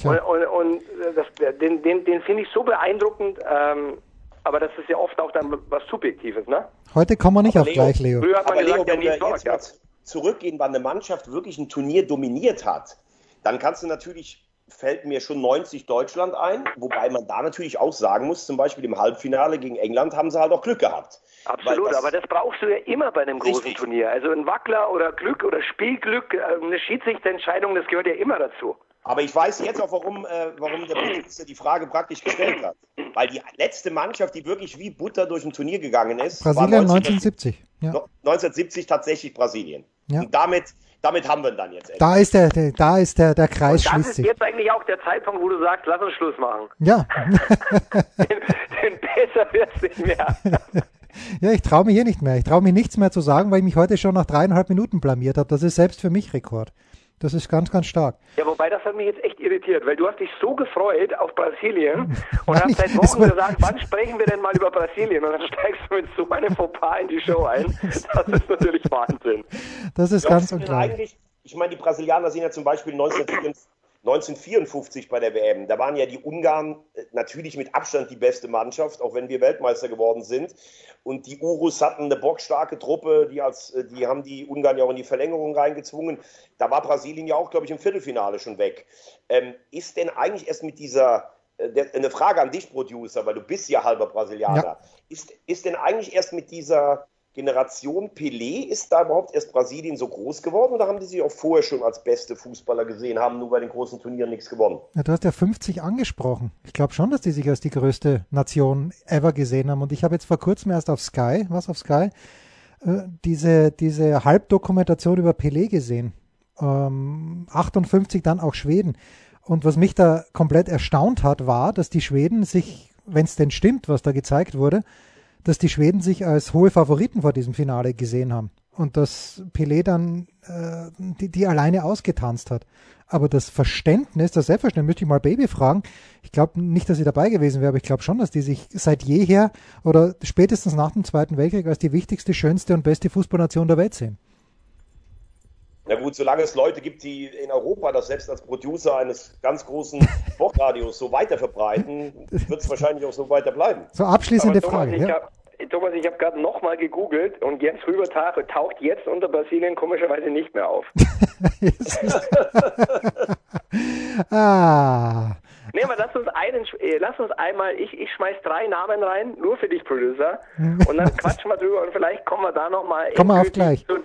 Und, und, und das, den, den, den finde ich so beeindruckend. Ähm, aber das ist ja oft auch dann was Subjektives, ne? Heute kommen wir nicht aber auf Leo, gleich, Leo. Früher hat man aber gesagt, Leo, wenn wir jetzt mal zurückgehen, wann eine Mannschaft wirklich ein Turnier dominiert hat, dann kannst du natürlich, fällt mir schon 90 Deutschland ein, wobei man da natürlich auch sagen muss, zum Beispiel im Halbfinale gegen England haben sie halt auch Glück gehabt. Absolut, das, aber das brauchst du ja immer bei einem großen richtig. Turnier. Also ein Wackler oder Glück oder Spielglück, äh, eine Schiedsrichterentscheidung, das gehört ja immer dazu. Aber ich weiß jetzt auch, warum, äh, warum der Bundesminister die Frage praktisch gestellt hat. Weil die letzte Mannschaft, die wirklich wie Butter durch ein Turnier gegangen ist, Brasilien 1970. Ja. 1970 tatsächlich Brasilien. Ja. Und damit, damit haben wir ihn dann jetzt. Da ist der, der, da ist der, der Kreis Und das ist jetzt eigentlich auch der Zeitpunkt, wo du sagst, lass uns Schluss machen. Ja. denn, denn besser wird's nicht mehr. Ja, ich traue mich hier nicht mehr. Ich traue mich nichts mehr zu sagen, weil ich mich heute schon nach dreieinhalb Minuten blamiert habe. Das ist selbst für mich Rekord. Das ist ganz, ganz stark. Ja, wobei das hat mich jetzt echt irritiert, weil du hast dich so gefreut auf Brasilien und Nein, hast seit Wochen gesagt, wann sprechen wir denn mal über Brasilien? Und dann steigst du mit so einem Fauxpas in die Show ein. Das ist natürlich Wahnsinn. Das ist ganz unglaublich. Ich meine, die Brasilianer sind ja zum Beispiel 1954 1954 bei der WM. Da waren ja die Ungarn äh, natürlich mit Abstand die beste Mannschaft, auch wenn wir Weltmeister geworden sind. Und die Urus hatten eine bockstarke Truppe, die, als, äh, die haben die Ungarn ja auch in die Verlängerung reingezwungen. Da war Brasilien ja auch, glaube ich, im Viertelfinale schon weg. Ähm, ist denn eigentlich erst mit dieser, äh, eine Frage an dich, Producer, weil du bist ja halber Brasilianer, ja. Ist, ist denn eigentlich erst mit dieser Generation Pelé, ist da überhaupt erst Brasilien so groß geworden oder haben die sich auch vorher schon als beste Fußballer gesehen, haben nur bei den großen Turnieren nichts gewonnen? Ja, du hast ja 50 angesprochen. Ich glaube schon, dass die sich als die größte Nation ever gesehen haben. Und ich habe jetzt vor kurzem erst auf Sky, was auf Sky, äh, diese, diese Halbdokumentation über Pelé gesehen. Ähm, 58 dann auch Schweden. Und was mich da komplett erstaunt hat, war, dass die Schweden sich, wenn es denn stimmt, was da gezeigt wurde, dass die Schweden sich als hohe Favoriten vor diesem Finale gesehen haben und dass Pelé dann äh, die, die alleine ausgetanzt hat. Aber das Verständnis, das Selbstverständnis, müsste ich mal Baby fragen. Ich glaube nicht, dass sie dabei gewesen wäre, aber ich glaube schon, dass die sich seit jeher oder spätestens nach dem Zweiten Weltkrieg als die wichtigste, schönste und beste Fußballnation der Welt sehen. Na gut, solange es Leute gibt, die in Europa das selbst als Producer eines ganz großen Sportradios so weiter verbreiten, wird es wahrscheinlich auch so weiter bleiben. So abschließende Thomas, Frage. Ich ja? hab, Thomas, ich habe gerade nochmal gegoogelt und Jens Rüber taucht jetzt unter Brasilien komischerweise nicht mehr auf. ah. Nee, aber lass uns einen, äh, lass uns einmal, ich, ich schmeiß drei Namen rein, nur für dich, Producer, und dann quatschen wir drüber und vielleicht kommen wir da nochmal Kommen wir auf gleich. Zu,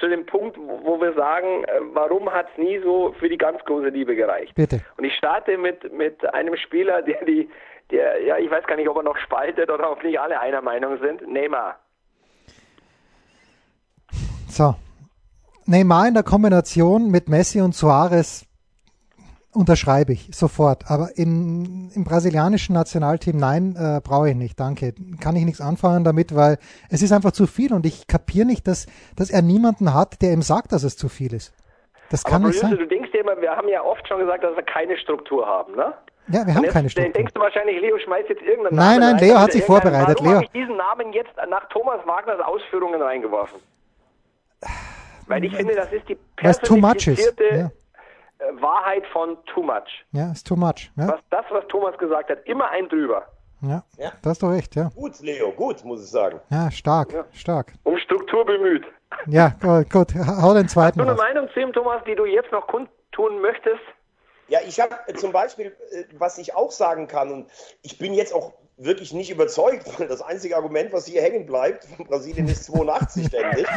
zu dem Punkt, wo wir sagen, äh, warum hat es nie so für die ganz große Liebe gereicht? Bitte. Und ich starte mit, mit einem Spieler, der die, der, ja, ich weiß gar nicht, ob er noch spaltet oder ob nicht alle einer Meinung sind. Neymar. So. Neymar in der Kombination mit Messi und Suarez unterschreibe ich sofort. Aber in, im brasilianischen Nationalteam, nein, äh, brauche ich nicht, danke. Kann ich nichts anfangen damit, weil es ist einfach zu viel und ich kapiere nicht, dass, dass er niemanden hat, der ihm sagt, dass es zu viel ist. Das kann Aber nicht Bruce, sein. du denkst dir immer, wir haben ja oft schon gesagt, dass wir keine Struktur haben, ne? Ja, wir haben jetzt keine Struktur. denkst du wahrscheinlich, Leo schmeißt jetzt irgendeinen Nein, Namen nein, rein. Leo hat sich vorbereitet, Warum Leo. habe ich diesen Namen jetzt nach Thomas Wagners Ausführungen reingeworfen? Weil ich finde, das ist die personifizierte Ja, Wahrheit von too much. ja, ist too much. Ja, Was das, was Thomas gesagt hat, immer ein drüber. ja. Ja. Da hast du recht, ja. Gut, Leo, gut, muss ich sagen. Ja, stark, stark. Um Struktur bemüht. Ja, gut, gut, hau den zweiten Du eine raus. Meinung zu ihm, Thomas, die du jetzt noch kundtun möchtest? Ja, ich habe zum Beispiel, äh, was ich auch sagen kann, und ich bin jetzt auch wirklich nicht überzeugt, weil das einzige Argument, was hier hängen bleibt von Brasilien ist 82 ständig.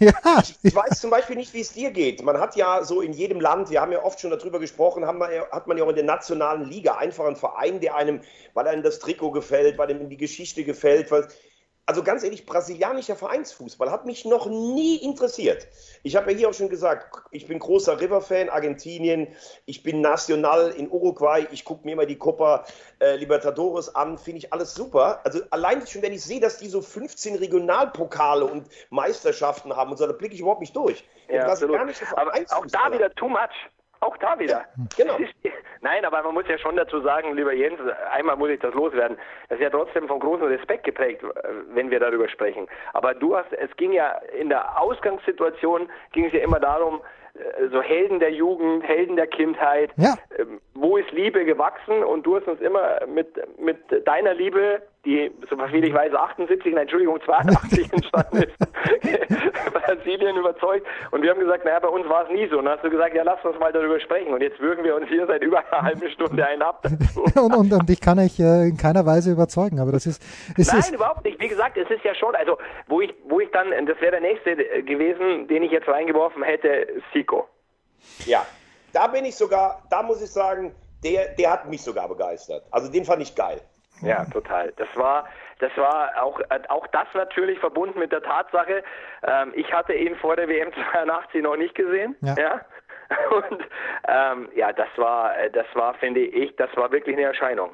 Ja, Ich weiß zum Beispiel nicht, wie es dir geht. Man hat ja so in jedem Land, wir haben ja oft schon darüber gesprochen, haben wir, hat man ja auch in der nationalen Liga einfach einen Verein, der einem, weil einem das Trikot gefällt, weil einem die Geschichte gefällt, weil also ganz ehrlich, brasilianischer Vereinsfußball hat mich noch nie interessiert. Ich habe ja hier auch schon gesagt, ich bin großer River-Fan, Argentinien, ich bin national in Uruguay, ich gucke mir immer die Copa äh, Libertadores an, finde ich alles super. Also allein schon, wenn ich sehe, dass die so 15 Regionalpokale und Meisterschaften haben und so, da blicke ich überhaupt nicht durch. Ja, absolut. Aber auch da wieder too much. Auch da wieder. genau. Nein, aber man muss ja schon dazu sagen, lieber Jens, einmal muss ich das loswerden. Das ist ja trotzdem von großem Respekt geprägt, wenn wir darüber sprechen. Aber du hast, es ging ja in der Ausgangssituation, ging es ja immer darum, äh, so Helden der Jugend, Helden der Kindheit, Ja. ähm, wo ist Liebe gewachsen und du hast uns immer mit, mit deiner Liebe, die, so viel ich weiß, 78, nein, Entschuldigung, 82 entstanden ist, Brasilien überzeugt und wir haben gesagt, naja, bei uns war es nie so und dann hast du gesagt, ja, lass uns mal darüber sprechen und jetzt würgen wir uns hier seit über einer halben Stunde einen ab und, und, und ich kann euch äh, in keiner Weise überzeugen, aber das ist, es Nein, ist überhaupt nicht. Wie gesagt, es ist ja schon, also wo ich, wo ich dann, das wäre der nächste äh, gewesen, den ich jetzt reingeworfen hätte, Sico. Ja, da bin ich sogar, da muss ich sagen, der, der hat mich sogar begeistert. Also den fand ich geil. Ja, total. Das war, das war auch, äh, auch das natürlich verbunden mit der Tatsache, ähm, ich hatte ihn vor der WM 82 noch nicht gesehen. Ja. Ja. Und ähm, ja, das war, äh, das war, finde ich, das war wirklich eine Erscheinung.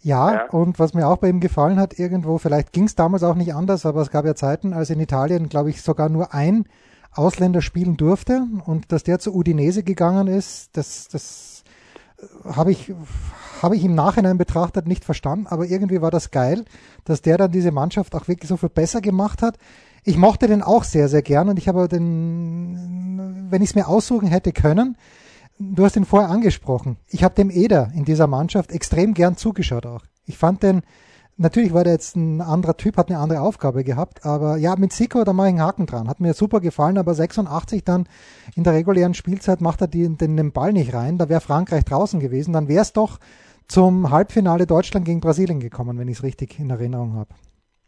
Ja, Ja. und was mir auch bei ihm gefallen hat, irgendwo, vielleicht ging es damals auch nicht anders, aber es gab ja Zeiten, als in Italien, glaube ich, sogar nur ein Ausländer spielen durfte und dass der zu Udinese gegangen ist, das, das äh, habe ich, habe ich im Nachhinein betrachtet nicht verstanden, aber irgendwie war das geil, dass der dann diese Mannschaft auch wirklich so viel besser gemacht hat. Ich mochte den auch sehr, sehr gern und ich habe den, wenn ich es mir aussuchen hätte können, du hast ihn vorher angesprochen. Ich habe dem Eder in dieser Mannschaft extrem gern zugeschaut auch. Ich fand den, natürlich war der jetzt ein anderer Typ, hat eine andere Aufgabe gehabt, aber ja, mit Siko, da mache ich einen Haken dran. Hat mir super gefallen, aber 86 dann in der regulären Spielzeit macht er die, den, den Ball nicht rein. Da wäre Frankreich draußen gewesen. Dann wäre es doch zum Halbfinale Deutschland gegen Brasilien gekommen, wenn ich es richtig in Erinnerung habe.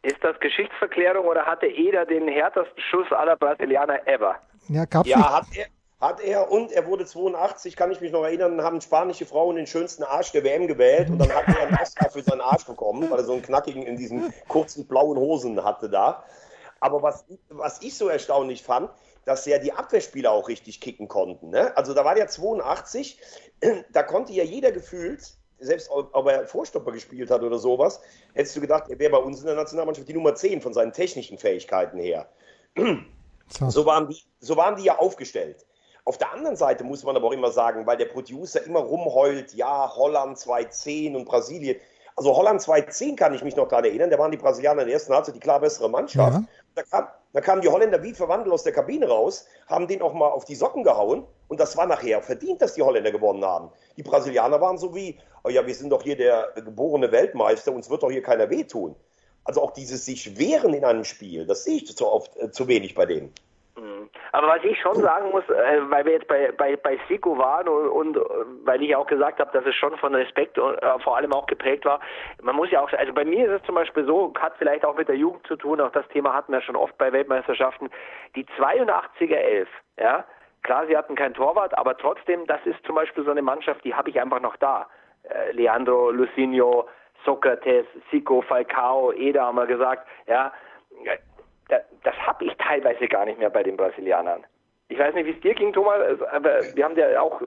Ist das Geschichtsverklärung oder hatte Eder den härtesten Schuss aller Brasilianer ever? Ja, gab's Ja, nicht. hat er, hat er und er wurde 82, kann ich mich noch erinnern, haben spanische Frauen den schönsten Arsch der WM gewählt und dann hat er einen Oscar für seinen Arsch bekommen, weil er so einen knackigen in diesen kurzen blauen Hosen hatte da. Aber was, was ich so erstaunlich fand, dass ja die Abwehrspieler auch richtig kicken konnten. Ne? Also da war der 82, da konnte ja jeder gefühlt, selbst ob er Vorstopper gespielt hat oder sowas, hättest du gedacht, er wäre bei uns in der Nationalmannschaft die Nummer 10 von seinen technischen Fähigkeiten her. So. So waren, die, so waren die ja aufgestellt. Auf der anderen Seite muss man aber auch immer sagen, weil der Producer immer rumheult, ja, Holland 2-10 und Brasilien. Also Holland 2-10 kann ich mich noch daran erinnern, da waren die Brasilianer in der ersten Halbzeit die klar bessere Mannschaft. Ja. Da, kam, da kamen die Holländer wie verwandelt aus der Kabine raus, haben den auch mal auf die Socken gehauen und das war nachher verdient, dass die Holländer gewonnen haben. Die Brasilianer waren so wie, oh ja, wir sind doch hier der geborene Weltmeister, uns wird doch hier keiner wehtun. Also auch dieses sich wehren in einem Spiel, das sehe ich zu oft äh, zu wenig bei denen. Aber was ich schon sagen muss, äh, weil wir jetzt bei, bei, bei Sico waren und, und weil ich auch gesagt habe, dass es schon von Respekt und äh, vor allem auch geprägt war, man muss ja auch, also bei mir ist es zum Beispiel so, hat vielleicht auch mit der Jugend zu tun, auch das Thema hatten wir schon oft bei Weltmeisterschaften, die 82er Elf, ja, klar, sie hatten kein Torwart, aber trotzdem, das ist zum Beispiel so eine Mannschaft, die habe ich einfach noch da. Äh, Leandro, Lucinho, Sokrates, Sico, Falcao, Eder haben wir gesagt, ja, das, das habe ich teilweise gar nicht mehr bei den Brasilianern. Ich weiß nicht, wie es dir ging, Thomas, aber wir haben ja auch,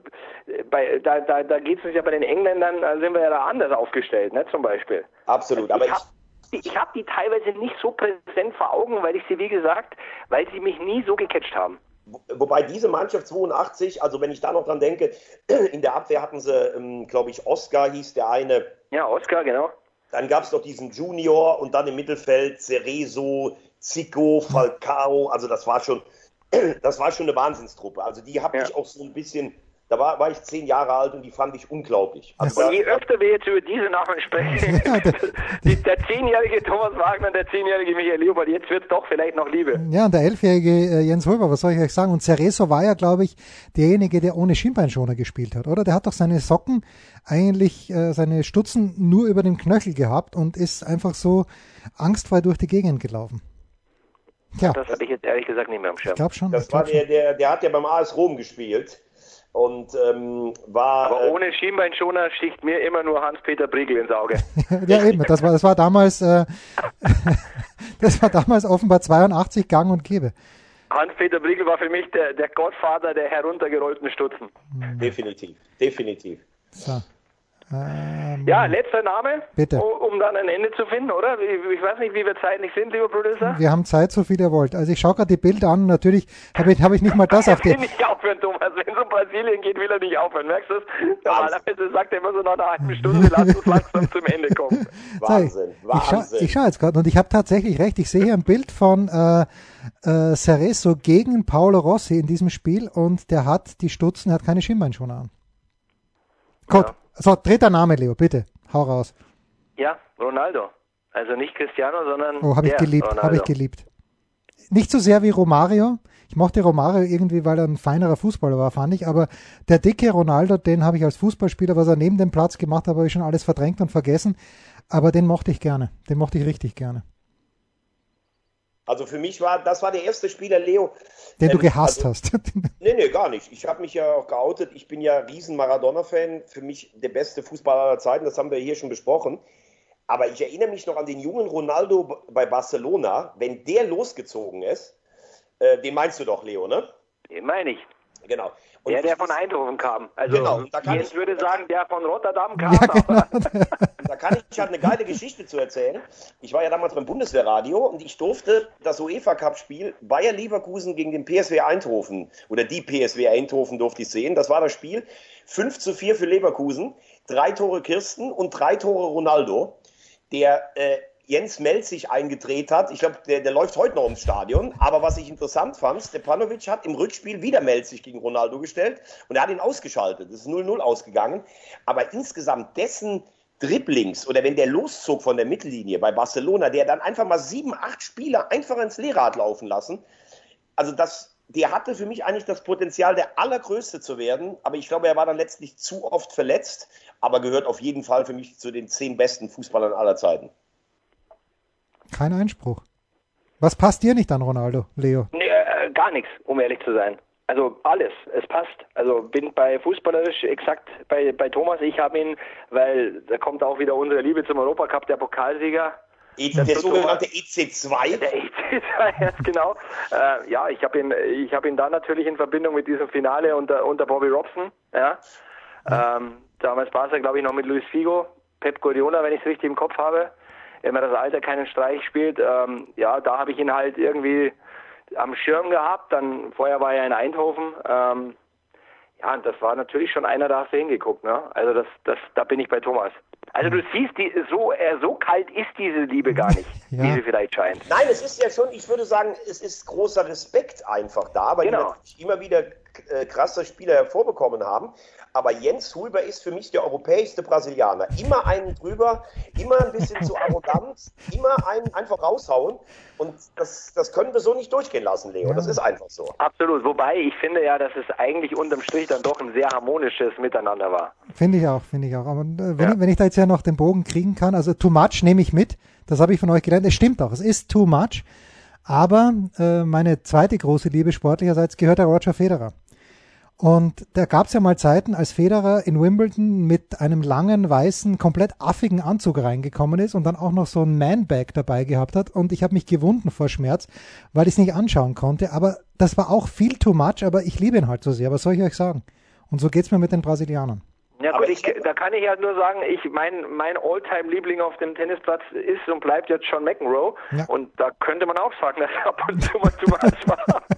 bei, da, da, da geht es uns ja bei den Engländern, da sind wir ja da anders aufgestellt, ne, zum Beispiel. Absolut, aber ich habe ich hab die teilweise nicht so präsent vor Augen, weil ich sie, wie gesagt, weil sie mich nie so gecatcht haben. Wobei diese Mannschaft 82, also wenn ich da noch dran denke, in der Abwehr hatten sie, ähm, glaube ich, Oscar hieß der eine. Ja, Oscar, genau. Dann gab es noch diesen Junior und dann im Mittelfeld Cerezo, Zico, Falcao. Also das war schon, das war schon eine Wahnsinnstruppe. Also die habe Ja. ich auch so ein bisschen, da war, war ich zehn Jahre alt und die fand ich unglaublich. Also Und je öfter wir jetzt über diese Namen sprechen, Ja, der- der zehnjährige Thomas Wagner, der zehnjährige Michael Leopold, jetzt wird doch vielleicht noch Liebe. Ja, und der elfjährige äh, Jens Hulber, was soll ich euch sagen? Und Cerezo war ja, glaube ich, derjenige, der ohne Schienbeinschoner gespielt hat, oder? Der hat doch seine Socken, eigentlich äh, seine Stutzen nur über dem Knöchel gehabt und ist einfach so angstfrei durch die Gegend gelaufen. Tja, Das habe ich jetzt ehrlich gesagt nicht mehr am Schirm. ich glaube schon. das ich war glaub der, schon. der, der hat ja beim AS Rom gespielt und ähm, war. Aber äh, ohne Schienbeinschoner sticht mir immer nur Hans-Peter Briegel ins Auge. Ja, eben, das war, das war damals, äh, das war damals offenbar 82 gang und gäbe. Hans-Peter Briegel war für mich der, der Gottvater der heruntergerollten Stutzen. Definitiv, definitiv. So. Ähm, Ja, letzter Name, Bitte. um, dann ein Ende zu finden, oder? Ich, weiß nicht, wie wir zeitlich sind, lieber Producer. wir haben Zeit, so viel ihr wollt. Also ich schaue gerade die Bilder an, natürlich habe ich, habe ich nicht mal das auf Er will die, nicht aufhören, Thomas. Wenn es um Brasilien geht, will er nicht aufhören. Merkst du es? Normalerweise sagt er immer so nach einer halben Stunde, lass uns langsam zum Ende kommen. Wahnsinn, Ich schaue Wahnsinn. ich schau jetzt gerade und ich habe tatsächlich recht. Ich sehe hier ein Bild von äh, äh, Cerezo gegen Paolo Rossi in diesem Spiel und der hat die Stutzen, er hat keine Schienbeinschoner an. Gut, Ja. So dritter Name, Leo, bitte, hau raus. Ja, Ronaldo. Also nicht Cristiano, sondern Oh, habe ich geliebt, habe ich geliebt. Nicht so sehr wie Romario. Ich mochte Romario irgendwie, weil er ein feinerer Fußballer war, fand ich. Aber der dicke Ronaldo, den habe ich als Fußballspieler, was er neben dem Platz gemacht hat, habe ich schon alles verdrängt und vergessen. Aber den mochte ich gerne. Den mochte ich richtig gerne. Also für mich war, das war der erste Spieler, Leo. Den du ähm, gehasst also, hast. Nee, nee, gar nicht. Ich habe mich ja auch geoutet. Ich bin ja riesen Maradona-Fan. Für mich der beste Fußballer aller Zeiten. Das haben wir hier schon besprochen. Aber ich erinnere mich noch an den jungen Ronaldo bei Barcelona. Wenn der losgezogen ist, äh, den meinst du doch, Leo, ne? Den meine ich. Genau. Und Der, der von Eindhoven kam. Also Genau, und da kann Jens ich- würde sagen, der von Rotterdam kam. ja, genau. kann ich halt eine geile Geschichte zu erzählen. Ich war ja damals beim Bundeswehrradio und ich durfte das UEFA Cup Spiel Bayer Leverkusen gegen den PSW Eindhoven oder die PSW Eindhoven durfte ich sehen. Das war das Spiel 5 zu 4 für Leverkusen, drei Tore Kirsten und drei Tore Ronaldo, der äh, Jens Melzig eingedreht hat. Ich glaube, der, der läuft heute noch ums Stadion. Aber was ich interessant fand, Stepanovic hat im Rückspiel wieder Melzig gegen Ronaldo gestellt und er hat ihn ausgeschaltet. Das ist 0-0 ausgegangen. Aber insgesamt dessen Dribblings oder wenn der loszog von der Mittellinie bei Barcelona, der dann einfach mal sieben, acht Spieler einfach ins Leere hat laufen lassen. Also das, der hatte für mich eigentlich das Potenzial, der allergrößte zu werden. Aber ich glaube, er war dann letztlich zu oft verletzt. Aber gehört auf jeden Fall für mich zu den zehn besten Fußballern aller Zeiten. Kein Einspruch. Was passt dir nicht an Ronaldo, Leo? nee, äh, gar nichts, um ehrlich zu sein. Also alles, es passt. Also bin bei fußballerisch exakt bei, bei Thomas. Ich habe ihn, weil da kommt auch wieder unsere Liebe zum Europacup, der Pokalsieger. E- Der wird sogenannte Der EC2. EC jetzt genau. Äh, ja, ich habe ihn, ich habe ihn da natürlich in Verbindung mit diesem Finale unter, unter Bobby Robson. Ja. Ähm, damals war es ja, glaube ich, noch mit Luis Figo, Pep Guardiola, wenn ich es richtig im Kopf habe. Wenn man das Alter keinen Streich spielt, ähm, ja, da habe ich ihn halt irgendwie am Schirm gehabt. Dann vorher war er in Eindhoven. Ähm, ja, und das war natürlich schon einer, da hast du hingeguckt, ne? Also das, das, da bin ich bei Thomas. Also du siehst, die, so, äh, so kalt ist diese Liebe gar nicht, Ja. wie sie vielleicht scheint. Nein, es ist ja schon, ich würde sagen, es ist großer Respekt einfach da, weil die Genau. natürlich immer wieder äh, krasse Spieler hervorbekommen haben. Aber Jens Hulber ist für mich der europäischste Brasilianer. Immer einen drüber, immer ein bisschen zu arrogant, immer einen einfach raushauen. Und das, das können wir so nicht durchgehen lassen, Leo. Das ist einfach so. Absolut. Wobei ich finde ja, dass es eigentlich unterm Strich dann doch ein sehr harmonisches Miteinander war. Finde ich auch, finde ich auch. Aber äh, wenn, Ja. ich, wenn ich da jetzt ja noch den Bogen kriegen kann, also too much nehme ich mit. Das habe ich von euch gelernt. Es stimmt auch, es ist too much. Aber äh, meine zweite große Liebe sportlicherseits gehört der Roger Federer. Und da gab es ja mal Zeiten, als Federer in Wimbledon mit einem langen, weißen, komplett affigen Anzug reingekommen ist und dann auch noch so ein Man-Bag dabei gehabt hat. Und ich habe mich gewunden vor Schmerz, weil ich es nicht anschauen konnte. Aber das war auch viel too much, aber ich liebe ihn halt so sehr. Was soll ich euch sagen? Und so geht's mir mit den Brasilianern. Ja gut, ich, da kann ich ja nur sagen, ich mein mein Alltime-Liebling auf dem Tennisplatz ist und bleibt jetzt John McEnroe ja. und da könnte man auch sagen, dass er ab und zu mal zu was war.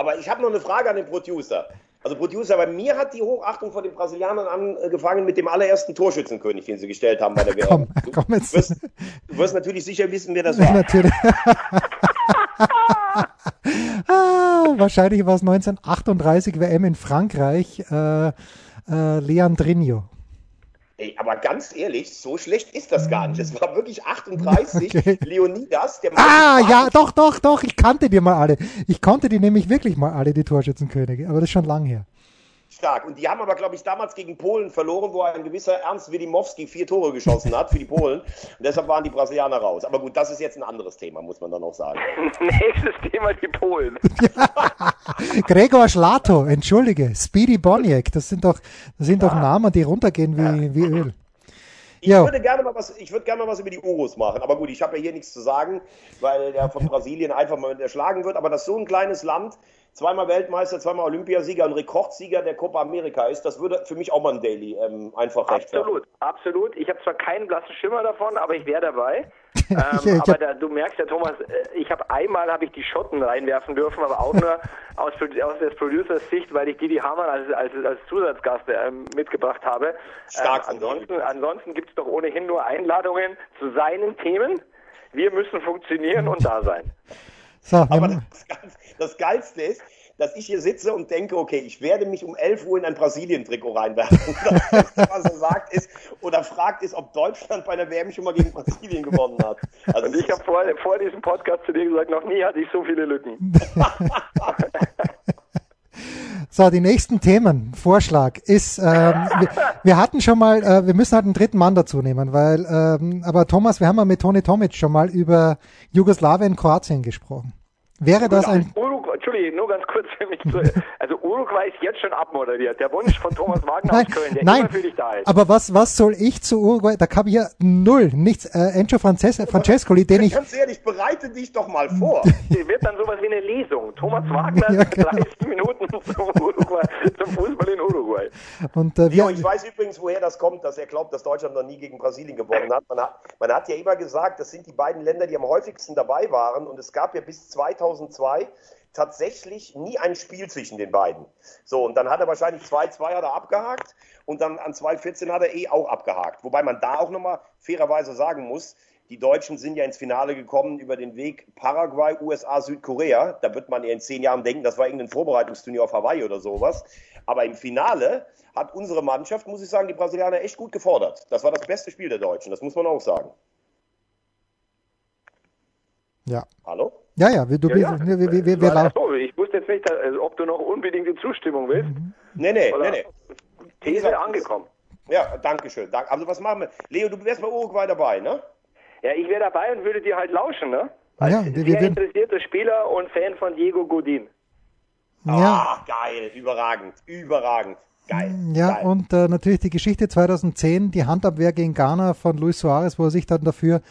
Aber ich habe noch eine Frage an den Producer. Also Producer, bei mir hat die Hochachtung vor den Brasilianern angefangen mit dem allerersten Torschützenkönig, den sie gestellt haben bei der WM. Komm, komm jetzt. Du wirst, du wirst natürlich sicher wissen, wer das war. Natürlich. ah, wahrscheinlich war es 1938 WM in Frankreich. Äh, äh, Leandrinho. Ey, aber ganz ehrlich, so schlecht ist das gar nicht. Es war wirklich 38. Okay. Leonidas, der Ah, ja, doch, doch, doch. Ich kannte die mal alle. Ich konnte die nämlich wirklich mal alle, die Torschützenkönige. Aber das ist schon lang her stark. Und die haben aber, glaube ich, damals gegen Polen verloren, wo ein gewisser Ernst Widimowski vier Tore geschossen hat für die Polen. Und deshalb waren die Brasilianer raus. Aber gut, das ist jetzt ein anderes Thema, muss man dann auch sagen. Nächstes Thema die Polen. Gregor Schlato, entschuldige. Speedy Boniek, das sind doch, das sind ja. doch Namen, die runtergehen wie, ja. wie Öl. Ich jo. würde gerne mal was, ich würde gerne mal was über die Urus machen. Aber gut, ich habe ja hier nichts zu sagen, weil der von Brasilien einfach mal erschlagen wird. Aber dass so ein kleines Land zweimal Weltmeister, zweimal Olympiasieger und Rekordsieger der Copa America ist, das würde für mich auch mal ein Daily ähm, einfach Absolut, absolut. Ich habe zwar keinen blassen Schimmer davon, aber ich wäre dabei. ähm, aber da, du merkst ja, Thomas, äh, ich habe einmal habe ich die Schotten reinwerfen dürfen, aber auch nur aus, aus des Producers Sicht, weil ich Didi Hamann als, als, als Zusatzgast äh, mitgebracht habe. Stark. Ähm, ansonsten ansonsten gibt es doch ohnehin nur Einladungen zu seinen Themen. Wir müssen funktionieren und da sein. So, aber das, das Geilste ist, dass ich hier sitze und denke, okay, ich werde mich um 11 Uhr in ein Brasilien-Trikot reinwerfen. das was er sagt ist, oder fragt ist, ob Deutschland bei der WM schon mal gegen Brasilien gewonnen hat. Also und ich habe vor, vor diesem Podcast zu dir gesagt, noch nie hatte ich so viele Lücken. So, die nächsten Themen, Vorschlag ist, ähm, wir, wir, hatten schon mal, äh, wir müssen halt einen dritten Mann dazu nehmen, weil, ähm, aber Thomas, wir haben mal mit Toni Tomic schon mal über Jugoslawien, Kroatien gesprochen. Wäre das ein. Uruguay, Entschuldigung, nur ganz kurz für mich. Zu, also Uruguay ist jetzt schon abmoderiert. Der Wunsch von Thomas Wagner nein, aus Köln, der nein, immer für dich da ist. Aber was, was soll ich zu Uruguay? Da kam hier null, nichts. Äh, Enzo Frances Francescoli, den ich. Ganz ehrlich, bereite dich doch mal vor. Hier wird dann sowas wie eine Lesung. Thomas Wagner, ja, genau. 30 Minuten zum, Uruguay, zum Fußball in Uruguay. Und, äh, wir, ich weiß übrigens, woher das kommt, dass er glaubt, dass Deutschland noch nie gegen Brasilien gewonnen hat. Man, hat. man hat ja immer gesagt, das sind die beiden Länder, die am häufigsten dabei waren. Und es gab ja bis 2000 2002 tatsächlich nie ein Spiel zwischen den beiden. So, und dann hat er wahrscheinlich 2-2 hat er abgehakt und dann an 2-14 hat er eh auch abgehakt. Wobei man da auch nochmal fairerweise sagen muss, die Deutschen sind ja ins Finale gekommen über den Weg Paraguay, USA, Südkorea. Da wird man ja in zehn Jahren denken, das war irgendein Vorbereitungsturnier auf Hawaii oder sowas. Aber im Finale hat unsere Mannschaft, muss ich sagen, die Brasilianer echt gut gefordert. Das war das beste Spiel der Deutschen, das muss man auch sagen. Ja. Hallo? Ja, ja, du, ja, ja. Wir, wir, wir, wir Achso, ich wusste jetzt nicht, also, ob du noch unbedingte Zustimmung willst. Mhm. Nee, nee, Oder nee, nee. These angekommen. Ja, danke schön. Also was machen wir? Leo, du wärst bei Uruguay dabei, ne? Ja, ich wäre dabei und würde dir halt lauschen, ne? Als ja, wir, sehr interessierter Spieler und Fan von Diego Godin. Ja. Ah, geil, überragend, überragend. Geil. Ja, geil. und äh, natürlich die Geschichte 2010, die Handabwehr gegen Ghana von Luis Suarez, wo er sich dann dafür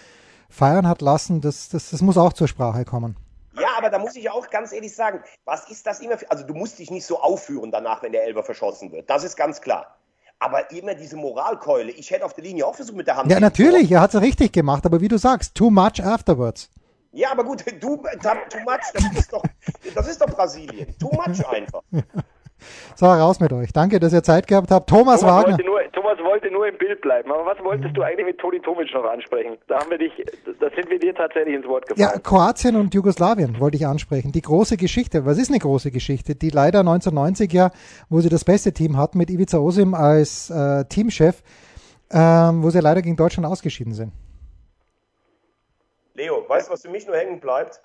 feiern hat lassen, das, das, das muss auch zur Sprache kommen. Ja, aber da muss ich auch ganz ehrlich sagen, was ist das immer für, also du musst dich nicht so aufführen danach, wenn der Elber verschossen wird. Das ist ganz klar. Aber immer diese Moralkeule. Ich hätte auf der Linie auch versucht mit der Hand. Ja, natürlich, er hat es richtig gemacht, aber wie du sagst, too much afterwards. Ja, aber gut, du, too much, das ist doch, das ist doch Brasilien. Too much einfach. So, raus mit euch. Danke, dass ihr Zeit gehabt habt. Thomas, Thomas Wagner. Wollte nur, Thomas wollte nur im Bild bleiben. Aber was wolltest du eigentlich mit Toni Tomic noch ansprechen? Da haben wir dich, da sind wir dir tatsächlich ins Wort gefallen. Ja, Kroatien und Jugoslawien wollte ich ansprechen. Die große Geschichte. Was ist eine große Geschichte? Die leider 1990 ja, wo sie das beste Team hatten mit Ivica Osim als äh, Teamchef, ähm, wo sie leider gegen Deutschland ausgeschieden sind. Leo, weißt du, was für mich nur hängen bleibt?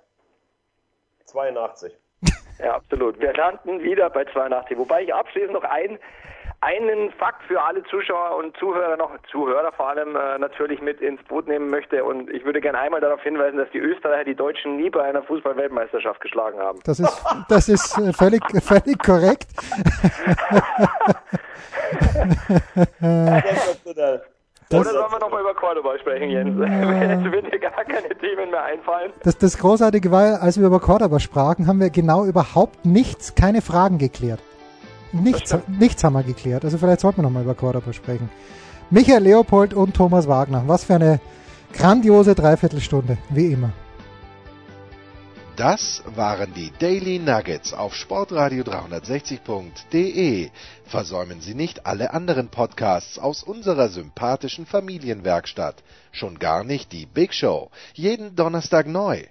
82. Ja, absolut. Wir landen wieder bei 82. Wobei ich abschließend noch ein, einen Fakt für alle Zuschauer und Zuhörer noch, Zuhörer vor allem äh, natürlich mit ins Boot nehmen möchte. Und ich würde gerne einmal darauf hinweisen, dass die Österreicher die Deutschen nie bei einer Fußball-Weltmeisterschaft geschlagen haben. Das ist, das ist äh, völlig, völlig korrekt. Das, Oder sollen wir nochmal über Cordoba sprechen, Jens? Jetzt wird dir gar keine Themen mehr einfallen. Das, das Großartige war, als wir über Cordoba sprachen, haben wir genau überhaupt nichts, keine Fragen geklärt. Nichts, nichts haben wir geklärt. Also vielleicht sollten wir nochmal über Cordoba sprechen. Michael Leopold und Thomas Wagner. Was für eine grandiose Dreiviertelstunde, wie immer. Das waren die Daily Nuggets auf Sportradio 360.de. Versäumen Sie nicht alle anderen Podcasts aus unserer sympathischen Familienwerkstatt. Schon gar nicht die Big Show. Jeden Donnerstag neu.